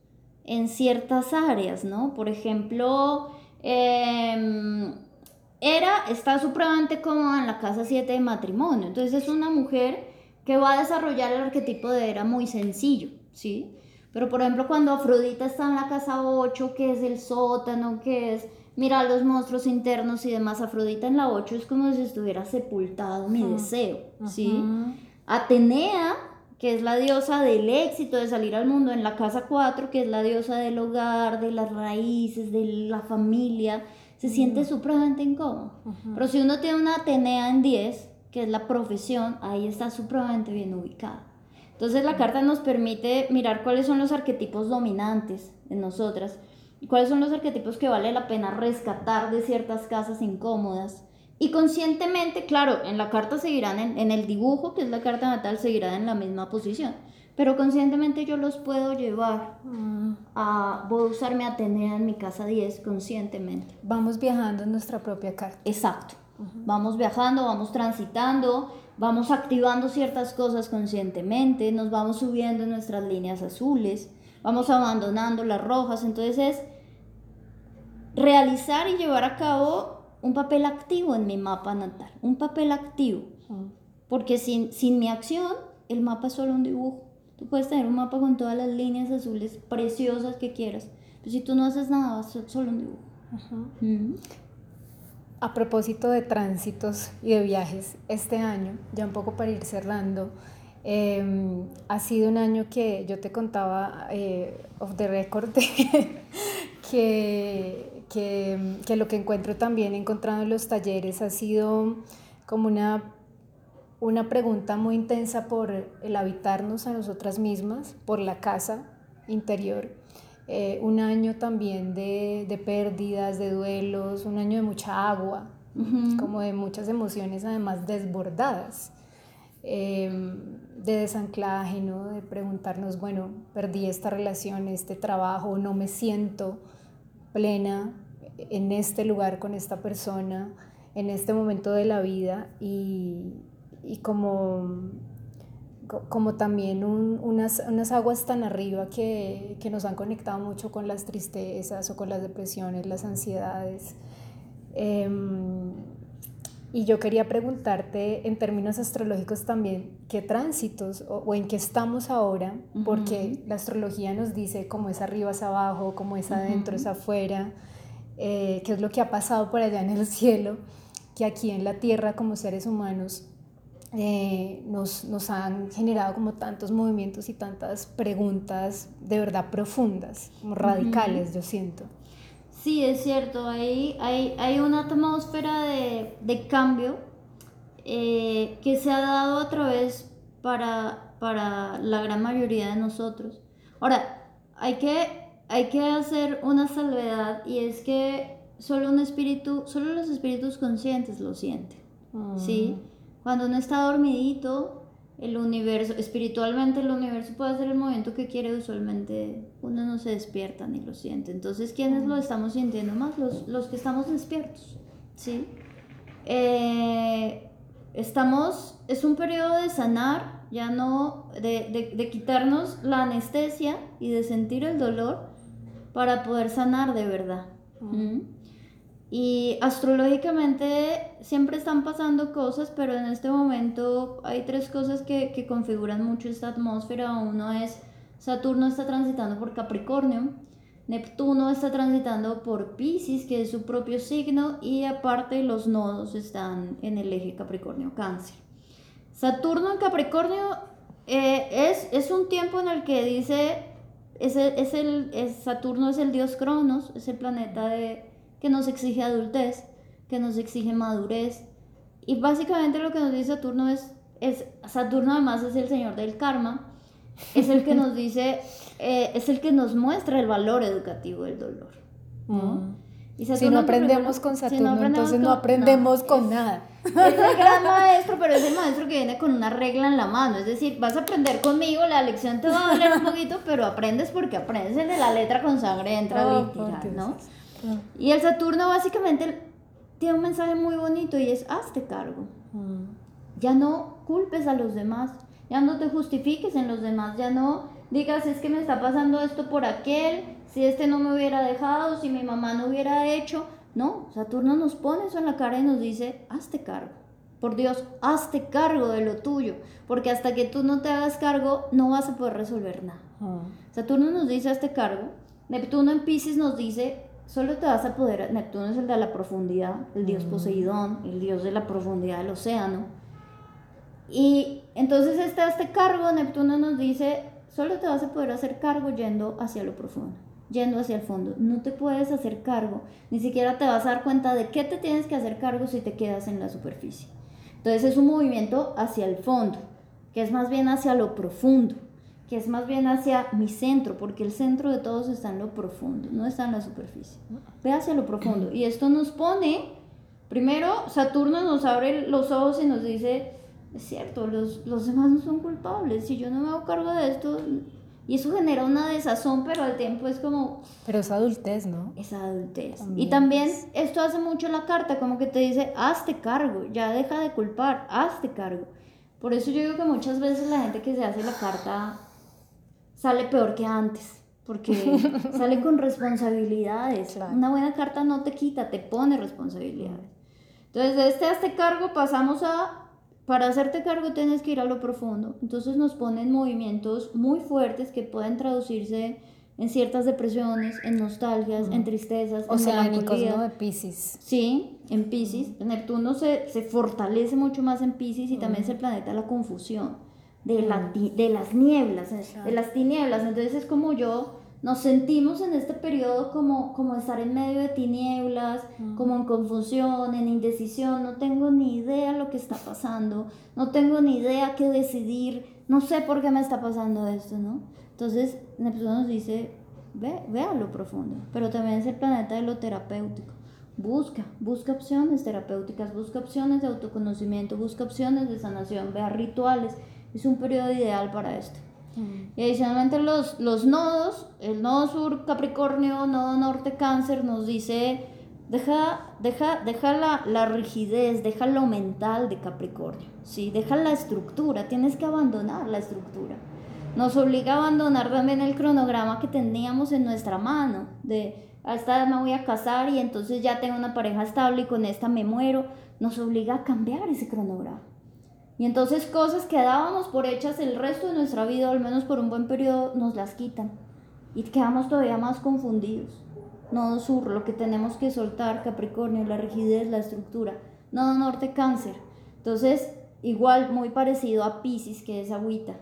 en ciertas áreas, ¿no? Por ejemplo, eh, Era está supremamente cómoda en la casa 7 de matrimonio, entonces es una mujer que va a desarrollar el arquetipo de Era muy sencillo, ¿sí? Pero por ejemplo, cuando Afrodita está en la casa 8, que es el sótano, que es mirar los monstruos internos y demás, Afrodita en la 8 es como si estuviera sepultado mi deseo, ¿sí? Atenea, que es la diosa del éxito de salir al mundo, en la casa 4, que es la diosa del hogar, de las raíces, de la familia, se siente supremamente incómodo. Pero si uno tiene una Atenea en 10, que es la profesión, ahí está supremamente bien ubicada. Entonces la carta nos permite mirar cuáles son los arquetipos dominantes en nosotras y cuáles son los arquetipos que vale la pena rescatar de ciertas casas incómodas. Y conscientemente, claro, en la carta seguirán, en, el dibujo, que es la carta natal, seguirán en la misma posición. Pero conscientemente yo los puedo llevar a, voy a usar mi Atenea en mi casa 10 conscientemente. Vamos viajando en nuestra propia carta. Exacto. Vamos viajando, vamos transitando vamos activando ciertas cosas conscientemente, nos vamos subiendo en nuestras líneas azules, vamos abandonando las rojas, entonces es realizar y llevar a cabo un papel activo en mi mapa natal, un papel activo, porque sin, sin mi acción el mapa es solo un dibujo. Tú puedes tener un mapa con todas las líneas azules preciosas que quieras, pero si tú no haces nada, es solo un dibujo a propósito de tránsitos y de viajes, este año, ya un poco para ir cerrando, em, ha sido un año que yo te contaba eh, off the record que, que, que, lo que encuentro también encontrado en los talleres ha sido como una, una pregunta muy intensa por el habitarnos a nosotras mismas, por la casa interior eh, un año también de, de, pérdidas, de duelos, un año de mucha agua, como de muchas emociones además desbordadas, em, de desanclaje, ¿no? de preguntarnos, bueno, perdí esta relación, este trabajo, no me siento plena en este lugar con esta persona, en este momento de la vida y, y como como también unas, unas, aguas tan arriba que, que, nos han conectado mucho con las tristezas o con las depresiones, las ansiedades. Em, y yo quería preguntarte en términos astrológicos también, ¿qué tránsitos o, en qué estamos ahora? Porque la astrología nos dice cómo es arriba es abajo, cómo es adentro es afuera, eh, qué es lo que ha pasado por allá en el cielo, que aquí en la tierra como seres humanos eh, nos, nos, han generado como tantos movimientos y tantas preguntas de verdad profundas, como radicales, yo siento. Sí, es cierto, hay, hay, hay una atmósfera de, de cambio eh, que se ha dado a través para, para la gran mayoría de nosotros. Ahora, hay que, hay que hacer una salvedad y es que solo un espíritu, solo los espíritus conscientes lo sienten, ¿sí? Mm. Cuando uno está dormidito, el universo, espiritualmente el universo puede hacer el movimiento que quiere, usualmente uno no se despierta ni lo siente. Entonces, ¿quiénes lo estamos sintiendo más? Los, los que estamos despiertos, ¿sí? Eh, estamos, es un periodo de sanar, ya no, de, de, quitarnos la anestesia y de sentir el dolor para poder sanar de verdad. Y astrológicamente siempre están pasando cosas, pero en este momento hay tres cosas que, que configuran mucho esta atmósfera. Uno es Saturno está transitando por Capricornio, Neptuno está transitando por Pisces, que es su propio signo, y aparte los nodos están en el eje Capricornio-Cáncer. Saturno en Capricornio eh, es, es, un tiempo en el que dice, es es el, Saturno es el dios Cronos, es el planeta de que nos exige adultez, que nos exige madurez. Y básicamente lo que nos dice Saturno es, es Saturno además es el señor del karma, es el que nos dice, eh, es el que nos muestra el valor educativo del dolor. Mm. Y si no aprendemos con Saturno, entonces no aprendemos con nada. Es el gran maestro, pero es el maestro que viene con una regla en la mano. Es decir, vas a aprender conmigo, la lección te va a doler un poquito, pero aprendes porque aprendes de la letra con sangre entra oh, ¿no? Y el Saturno básicamente tiene un mensaje muy bonito y es hazte cargo. Mm. Ya no culpes a los demás, ya no te justifiques en los demás, ya no digas es que me está pasando esto por aquel, si este no me hubiera dejado, si mi mamá no hubiera hecho. No, Saturno nos pone eso en la cara y nos dice, hazte cargo. Por Dios, hazte cargo de lo tuyo, porque hasta que tú no te hagas cargo, no vas a poder resolver nada. Saturno nos dice, hazte cargo. Neptuno en Pisces nos dice, solo te vas a poder, Neptuno es el de la profundidad, el dios mm. Poseidón, el dios de la profundidad del océano. Y entonces está este cargo, Neptuno nos dice, solo te vas a poder hacer cargo yendo hacia lo profundo, yendo hacia el fondo. No te puedes hacer cargo, ni siquiera te vas a dar cuenta de qué te tienes que hacer cargo si te quedas en la superficie. Entonces es un movimiento hacia el fondo, que es más bien hacia lo profundo que es más bien hacia mi centro, porque el centro de todos está en lo profundo, no está en la superficie. Ve hacia lo profundo. Y esto nos pone, primero, Saturno nos abre los ojos y nos dice, es cierto, los, los demás no son culpables, si yo no me hago cargo de esto, y eso genera una desazón, pero al tiempo es como... Pero es adultez, ¿no? Es adultez. Y también esto hace mucho la carta, como que te dice, hazte cargo, ya deja de culpar, hazte cargo. Por eso yo digo que muchas veces la gente que se hace la carta sale peor que antes, porque sale con responsabilidades. Una buena carta no te quita, te pone responsabilidades. Entonces, de este a este cargo pasamos a, para hacerte cargo tienes que ir a lo profundo. Entonces nos ponen movimientos muy fuertes que pueden traducirse en ciertas depresiones, en nostalgias, en tristezas, Oceánicos, ¿no? De Pisces. Sí, en Pisces. Neptuno se, se fortalece mucho más en Pisces y también es el planeta de la confusión de, la, de las nieblas, de las tinieblas. Entonces es como yo nos sentimos en este periodo como, como estar en medio de tinieblas, como en confusión, en indecisión, no tengo ni idea lo que está pasando, no tengo ni idea qué decidir, no sé por qué me está pasando esto, ¿no? Entonces Neptuno nos dice, ve, ve a lo profundo, pero también es el planeta de lo terapéutico. Busca, busca opciones terapéuticas, busca opciones de autoconocimiento, busca opciones de sanación, vea rituales, es un periodo ideal para esto. Mm. Y adicionalmente los, los nodos, el nodo sur Capricornio, nodo norte Cáncer, nos dice, deja, deja, deja la, la, rigidez, deja lo mental de Capricornio, ¿sí? deja la estructura, tienes que abandonar la estructura. Nos obliga a abandonar también el cronograma que teníamos en nuestra mano, de a esta edad me voy a casar y entonces ya tengo una pareja estable y con esta me muero. Nos obliga a cambiar ese cronograma. Y entonces cosas que dábamos por hechas el resto de nuestra vida, o al menos por un buen periodo, nos las quitan. Y quedamos todavía más confundidos. Nodo sur, lo que tenemos que soltar, Capricornio, la rigidez, la estructura. Nodo norte, cáncer. Entonces, igual, muy parecido a Pisces, que es agüita.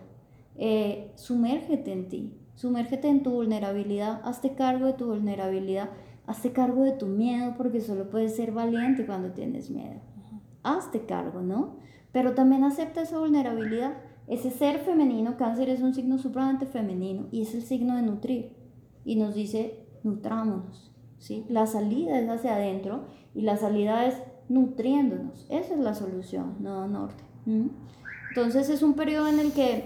Eh, sumérgete en ti, sumérgete en tu vulnerabilidad, hazte cargo de tu vulnerabilidad, hazte cargo de tu miedo, porque solo puedes ser valiente cuando tienes miedo. Hazte cargo, ¿no? Pero también acepta esa vulnerabilidad. Ese ser femenino, cáncer es un signo supremamente femenino y es el signo de nutrir. Y nos dice, nutrámonos. ¿sí? La salida es hacia adentro y la salida es nutriéndonos. Esa es la solución, no norte. Entonces es un periodo en el que,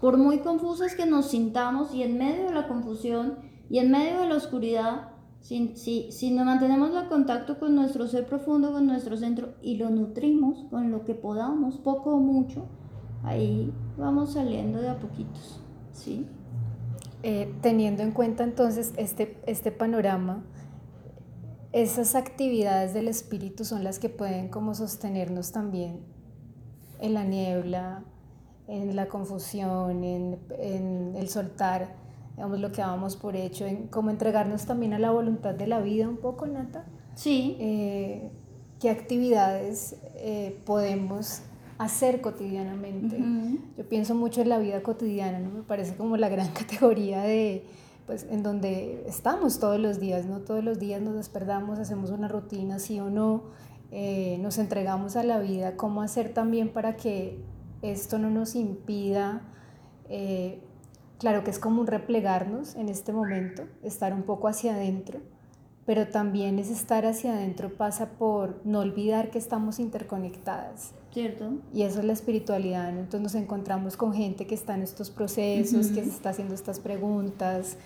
por muy confusas que nos sintamos y en medio de la confusión y en medio de la oscuridad, si, si, si nos mantenemos en contacto con nuestro ser profundo, con nuestro centro y lo nutrimos con lo que podamos, poco o mucho, ahí vamos saliendo de a poquitos, ¿sí? Eh, teniendo en cuenta entonces este, este panorama, esas actividades del espíritu son las que pueden como sostenernos también en la niebla, en la confusión, en, en el soltar, digamos, lo que dábamos por hecho, en como entregarnos también a la voluntad de la vida un poco, Nata. Sí. Eh, ¿Qué actividades eh, podemos hacer cotidianamente. Yo pienso mucho en la vida cotidiana, ¿no? me parece como la gran categoría de, pues, en donde estamos todos los días, ¿no? Todos los días nos despertamos, hacemos una rutina, sí o no, eh, nos entregamos a la vida, cómo hacer también para que esto no nos impida, eh, claro que es como un replegarnos en este momento, estar un poco hacia adentro, pero también es estar hacia adentro pasa por no olvidar que estamos interconectadas. ¿Cierto? Y eso es la espiritualidad, Entonces nos encontramos con gente que está en estos procesos, que se está haciendo estas preguntas,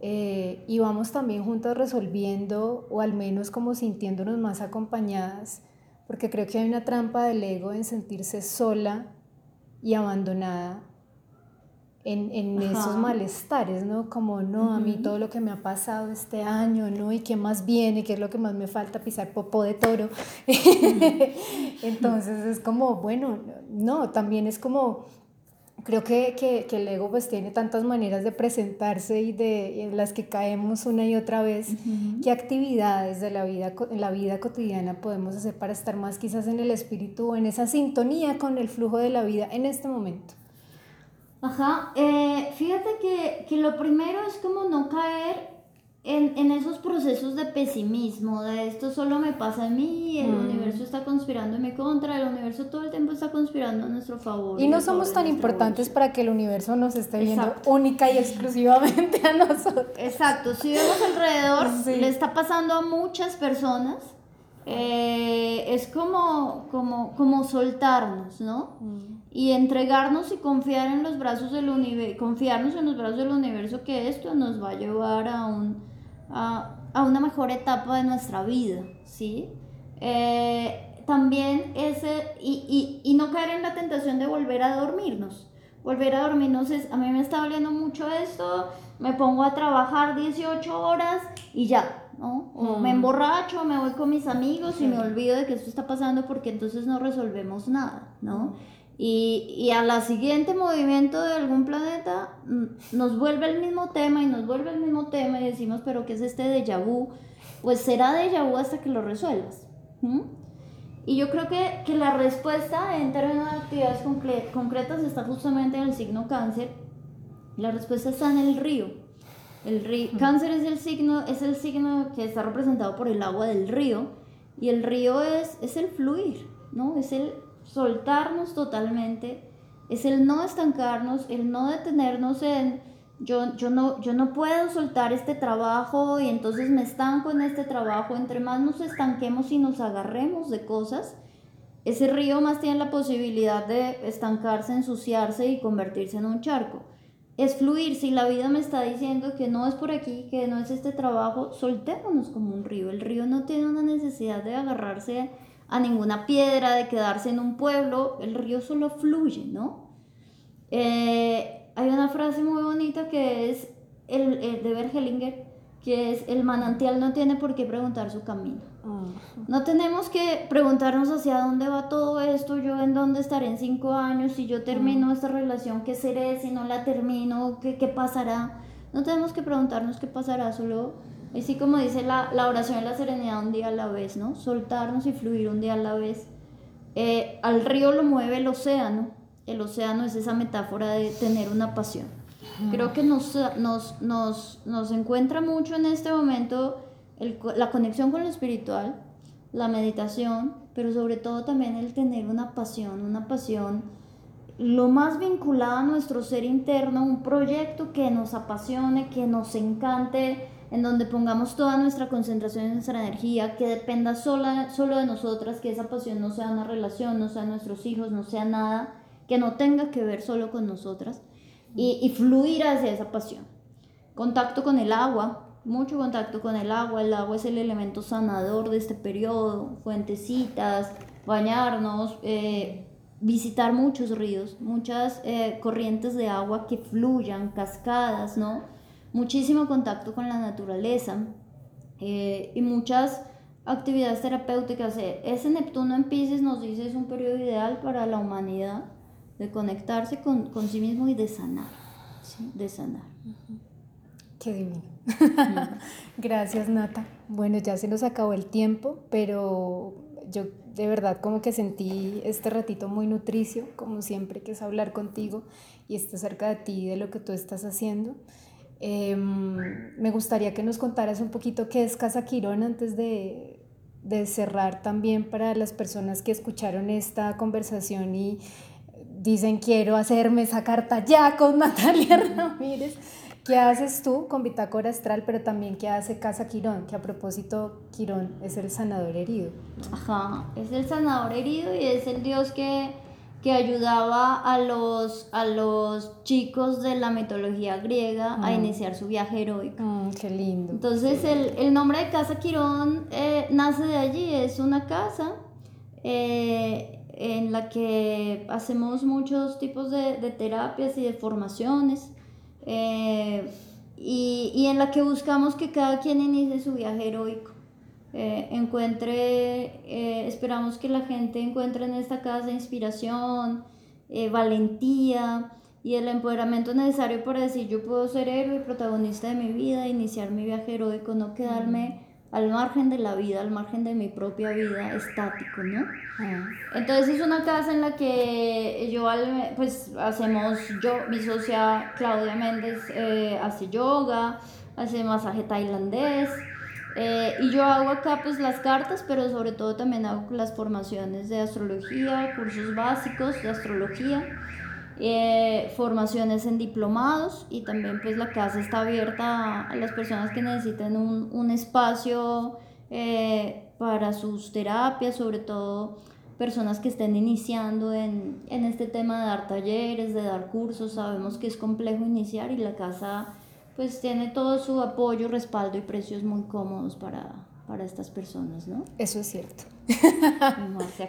eh, y vamos también juntos resolviendo, o al menos como sintiéndonos más acompañadas, porque creo que hay una trampa del ego en sentirse sola y abandonada en, en esos malestares, ¿no? Como, no, a mí todo lo que me ha pasado este año, ¿no? Y qué más viene, qué es lo que más me falta, pisar popó de toro. Entonces es como, bueno, no, también es como, creo que, que, que, el ego pues tiene tantas maneras de presentarse y de en las que caemos una y otra vez. ¿Qué actividades de la vida, en la vida cotidiana podemos hacer para estar más quizás en el espíritu o en esa sintonía con el flujo de la vida en este momento? Ajá, eh, fíjate que, que, lo primero es como no caer en, en, esos procesos de pesimismo, de esto solo me pasa a mí, el mm. universo está conspirando en mi contra, el universo todo el tiempo está conspirando a nuestro favor. Y no somos tan importantes para que el universo nos esté viendo única y exclusivamente a nosotros. Exacto, si vemos alrededor, le está pasando a muchas personas. Eh, es como, como, como soltarnos, ¿no? Mm y entregarnos y confiar en los brazos del universo, confiarnos en los brazos del universo que esto nos va a llevar a, un, a, a una mejor etapa de nuestra vida, ¿sí? Eh, también ese, y, y, y, no caer en la tentación de volver a dormirnos. Volver a dormirnos es, a mí me está doliendo mucho esto, me pongo a trabajar 18 horas y ya, ¿no? O me mm. emborracho, me voy con mis amigos y me olvido de que esto está pasando porque entonces no resolvemos nada, ¿no? Y, y a la siguiente movimiento de algún planeta mm, nos vuelve el mismo tema y nos vuelve el mismo tema y decimos, pero ¿qué es este déjà vu? Pues será déjà vu hasta que lo resuelvas. Y yo creo que, que, la respuesta en términos de actividades concretas está justamente en el signo cáncer. La respuesta está en el río. El río, Cáncer es el, signo, es el signo que está representado por el agua del río y el río es, es el fluir, ¿no? Es el soltarnos totalmente, es el no estancarnos, el no detenernos en yo, yo, no, yo no puedo soltar este trabajo y entonces me estanco en este trabajo. Entre más nos estanquemos y nos agarremos de cosas, ese río más tiene la posibilidad de estancarse, ensuciarse y convertirse en un charco. Es fluir, si la vida me está diciendo que no es por aquí, que no es este trabajo, soltémonos como un río. El río no tiene una necesidad de agarrarse a ninguna piedra, de quedarse en un pueblo, el río solo fluye, ¿no? Eh, hay una frase muy bonita que es el, de Bergelinger, que es el manantial no tiene por qué preguntar su camino. No tenemos que preguntarnos hacia dónde va todo esto, yo en dónde estaré en cinco años, si yo termino esta relación, qué seré, si no la termino, qué, qué pasará. No tenemos que preguntarnos qué pasará, solo Así como dice la, la, oración de la serenidad un día a la vez, ¿no? Soltarnos y fluir un día a la vez. Eh, al río lo mueve el océano. El océano es esa metáfora de tener una pasión. Creo que nos, nos, nos, nos encuentra mucho en este momento el, la conexión con lo espiritual, la meditación, pero sobre todo también el tener una pasión, una pasión lo más vinculada a nuestro ser interno, un proyecto que nos apasione, que nos encante, en donde pongamos toda nuestra concentración y nuestra energía, que dependa sola, solo de nosotras, que esa pasión no sea una relación, no sea nuestros hijos, no sea nada, que no tenga que ver solo con nosotras, y, y fluir hacia esa pasión. Contacto con el agua, mucho contacto con el agua, el agua es el elemento sanador de este periodo, fuentecitas, bañarnos, eh, visitar muchos ríos, muchas eh, corrientes de agua que fluyan, cascadas, ¿no? Muchísimo contacto con la naturaleza eh, y muchas actividades terapéuticas. Ese Neptuno en Pisces nos dice es un periodo ideal para la humanidad de conectarse con, con sí mismo y de sanar, de sanar. Qué divino. Gracias, Nata. Bueno, ya se nos acabó el tiempo, pero yo de verdad como que sentí este ratito muy nutricio, como siempre que es hablar contigo y estar cerca de ti, de lo que tú estás haciendo. Em, me gustaría que nos contaras un poquito qué es Casa Quirón antes de, de cerrar también para las personas que escucharon esta conversación y dicen quiero hacerme esa carta ya con Natalia Ramírez. ¿Qué haces tú con Bitácora Astral, pero también qué hace Casa Quirón? Que a propósito, Quirón es el sanador herido. Ajá, es el sanador herido y es el dios que, que ayudaba a los, a los chicos de la mitología griega a iniciar su viaje heroico. Mm, qué lindo. Entonces, el, el, nombre de Casa Quirón eh, nace de allí, es una casa. Eh, en la que hacemos muchos tipos de, de terapias y de formaciones. Eh, y, y, en la que buscamos que cada quien inicie su viaje heroico. Eh, encuentre, eh, esperamos que la gente encuentre en esta casa inspiración, valentía y el empoderamiento necesario para decir yo puedo ser héroe y protagonista de mi vida, iniciar mi viaje heroico, no quedarme al margen de la vida, al margen de mi propia vida, estático, ¿no? Ah. Entonces es una casa en la que yo, pues hacemos, yo, mi socia Claudia Méndez eh, hace yoga, hace masaje tailandés, eh, y yo hago acá pues las cartas, pero sobre todo también hago las formaciones de astrología, cursos básicos de astrología. Eh, formaciones en diplomados y también pues la casa está abierta a, las personas que necesiten un, un espacio eh, para sus terapias, sobre todo personas que estén iniciando en, en, este tema de dar talleres, de dar cursos. Sabemos que es complejo iniciar y la casa pues tiene todo su apoyo, respaldo y precios muy cómodos para, para estas personas, ¿no? Eso es cierto.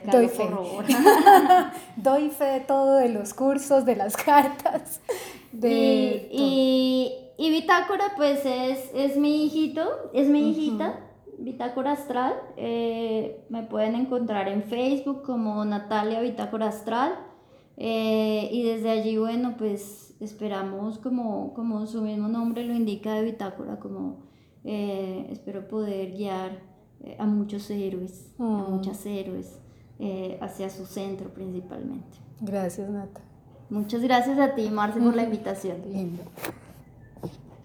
Doy fe. Doy fe de todo, de los cursos, de las cartas. De y, y, Bitácora, pues es, es mi hijito, es mi hijita, Bitácora Astral. Eh, me pueden encontrar en Facebook como Natalia Bitácora Astral. Eh, y desde allí, bueno, pues esperamos, como, como su mismo nombre lo indica de Bitácora, como eh, espero poder guiar eh, a muchos héroes, a mm. muchas héroes eh, hacia su centro principalmente. Gracias, Nata. Muchas gracias a ti, Marce, por la invitación. Lindo.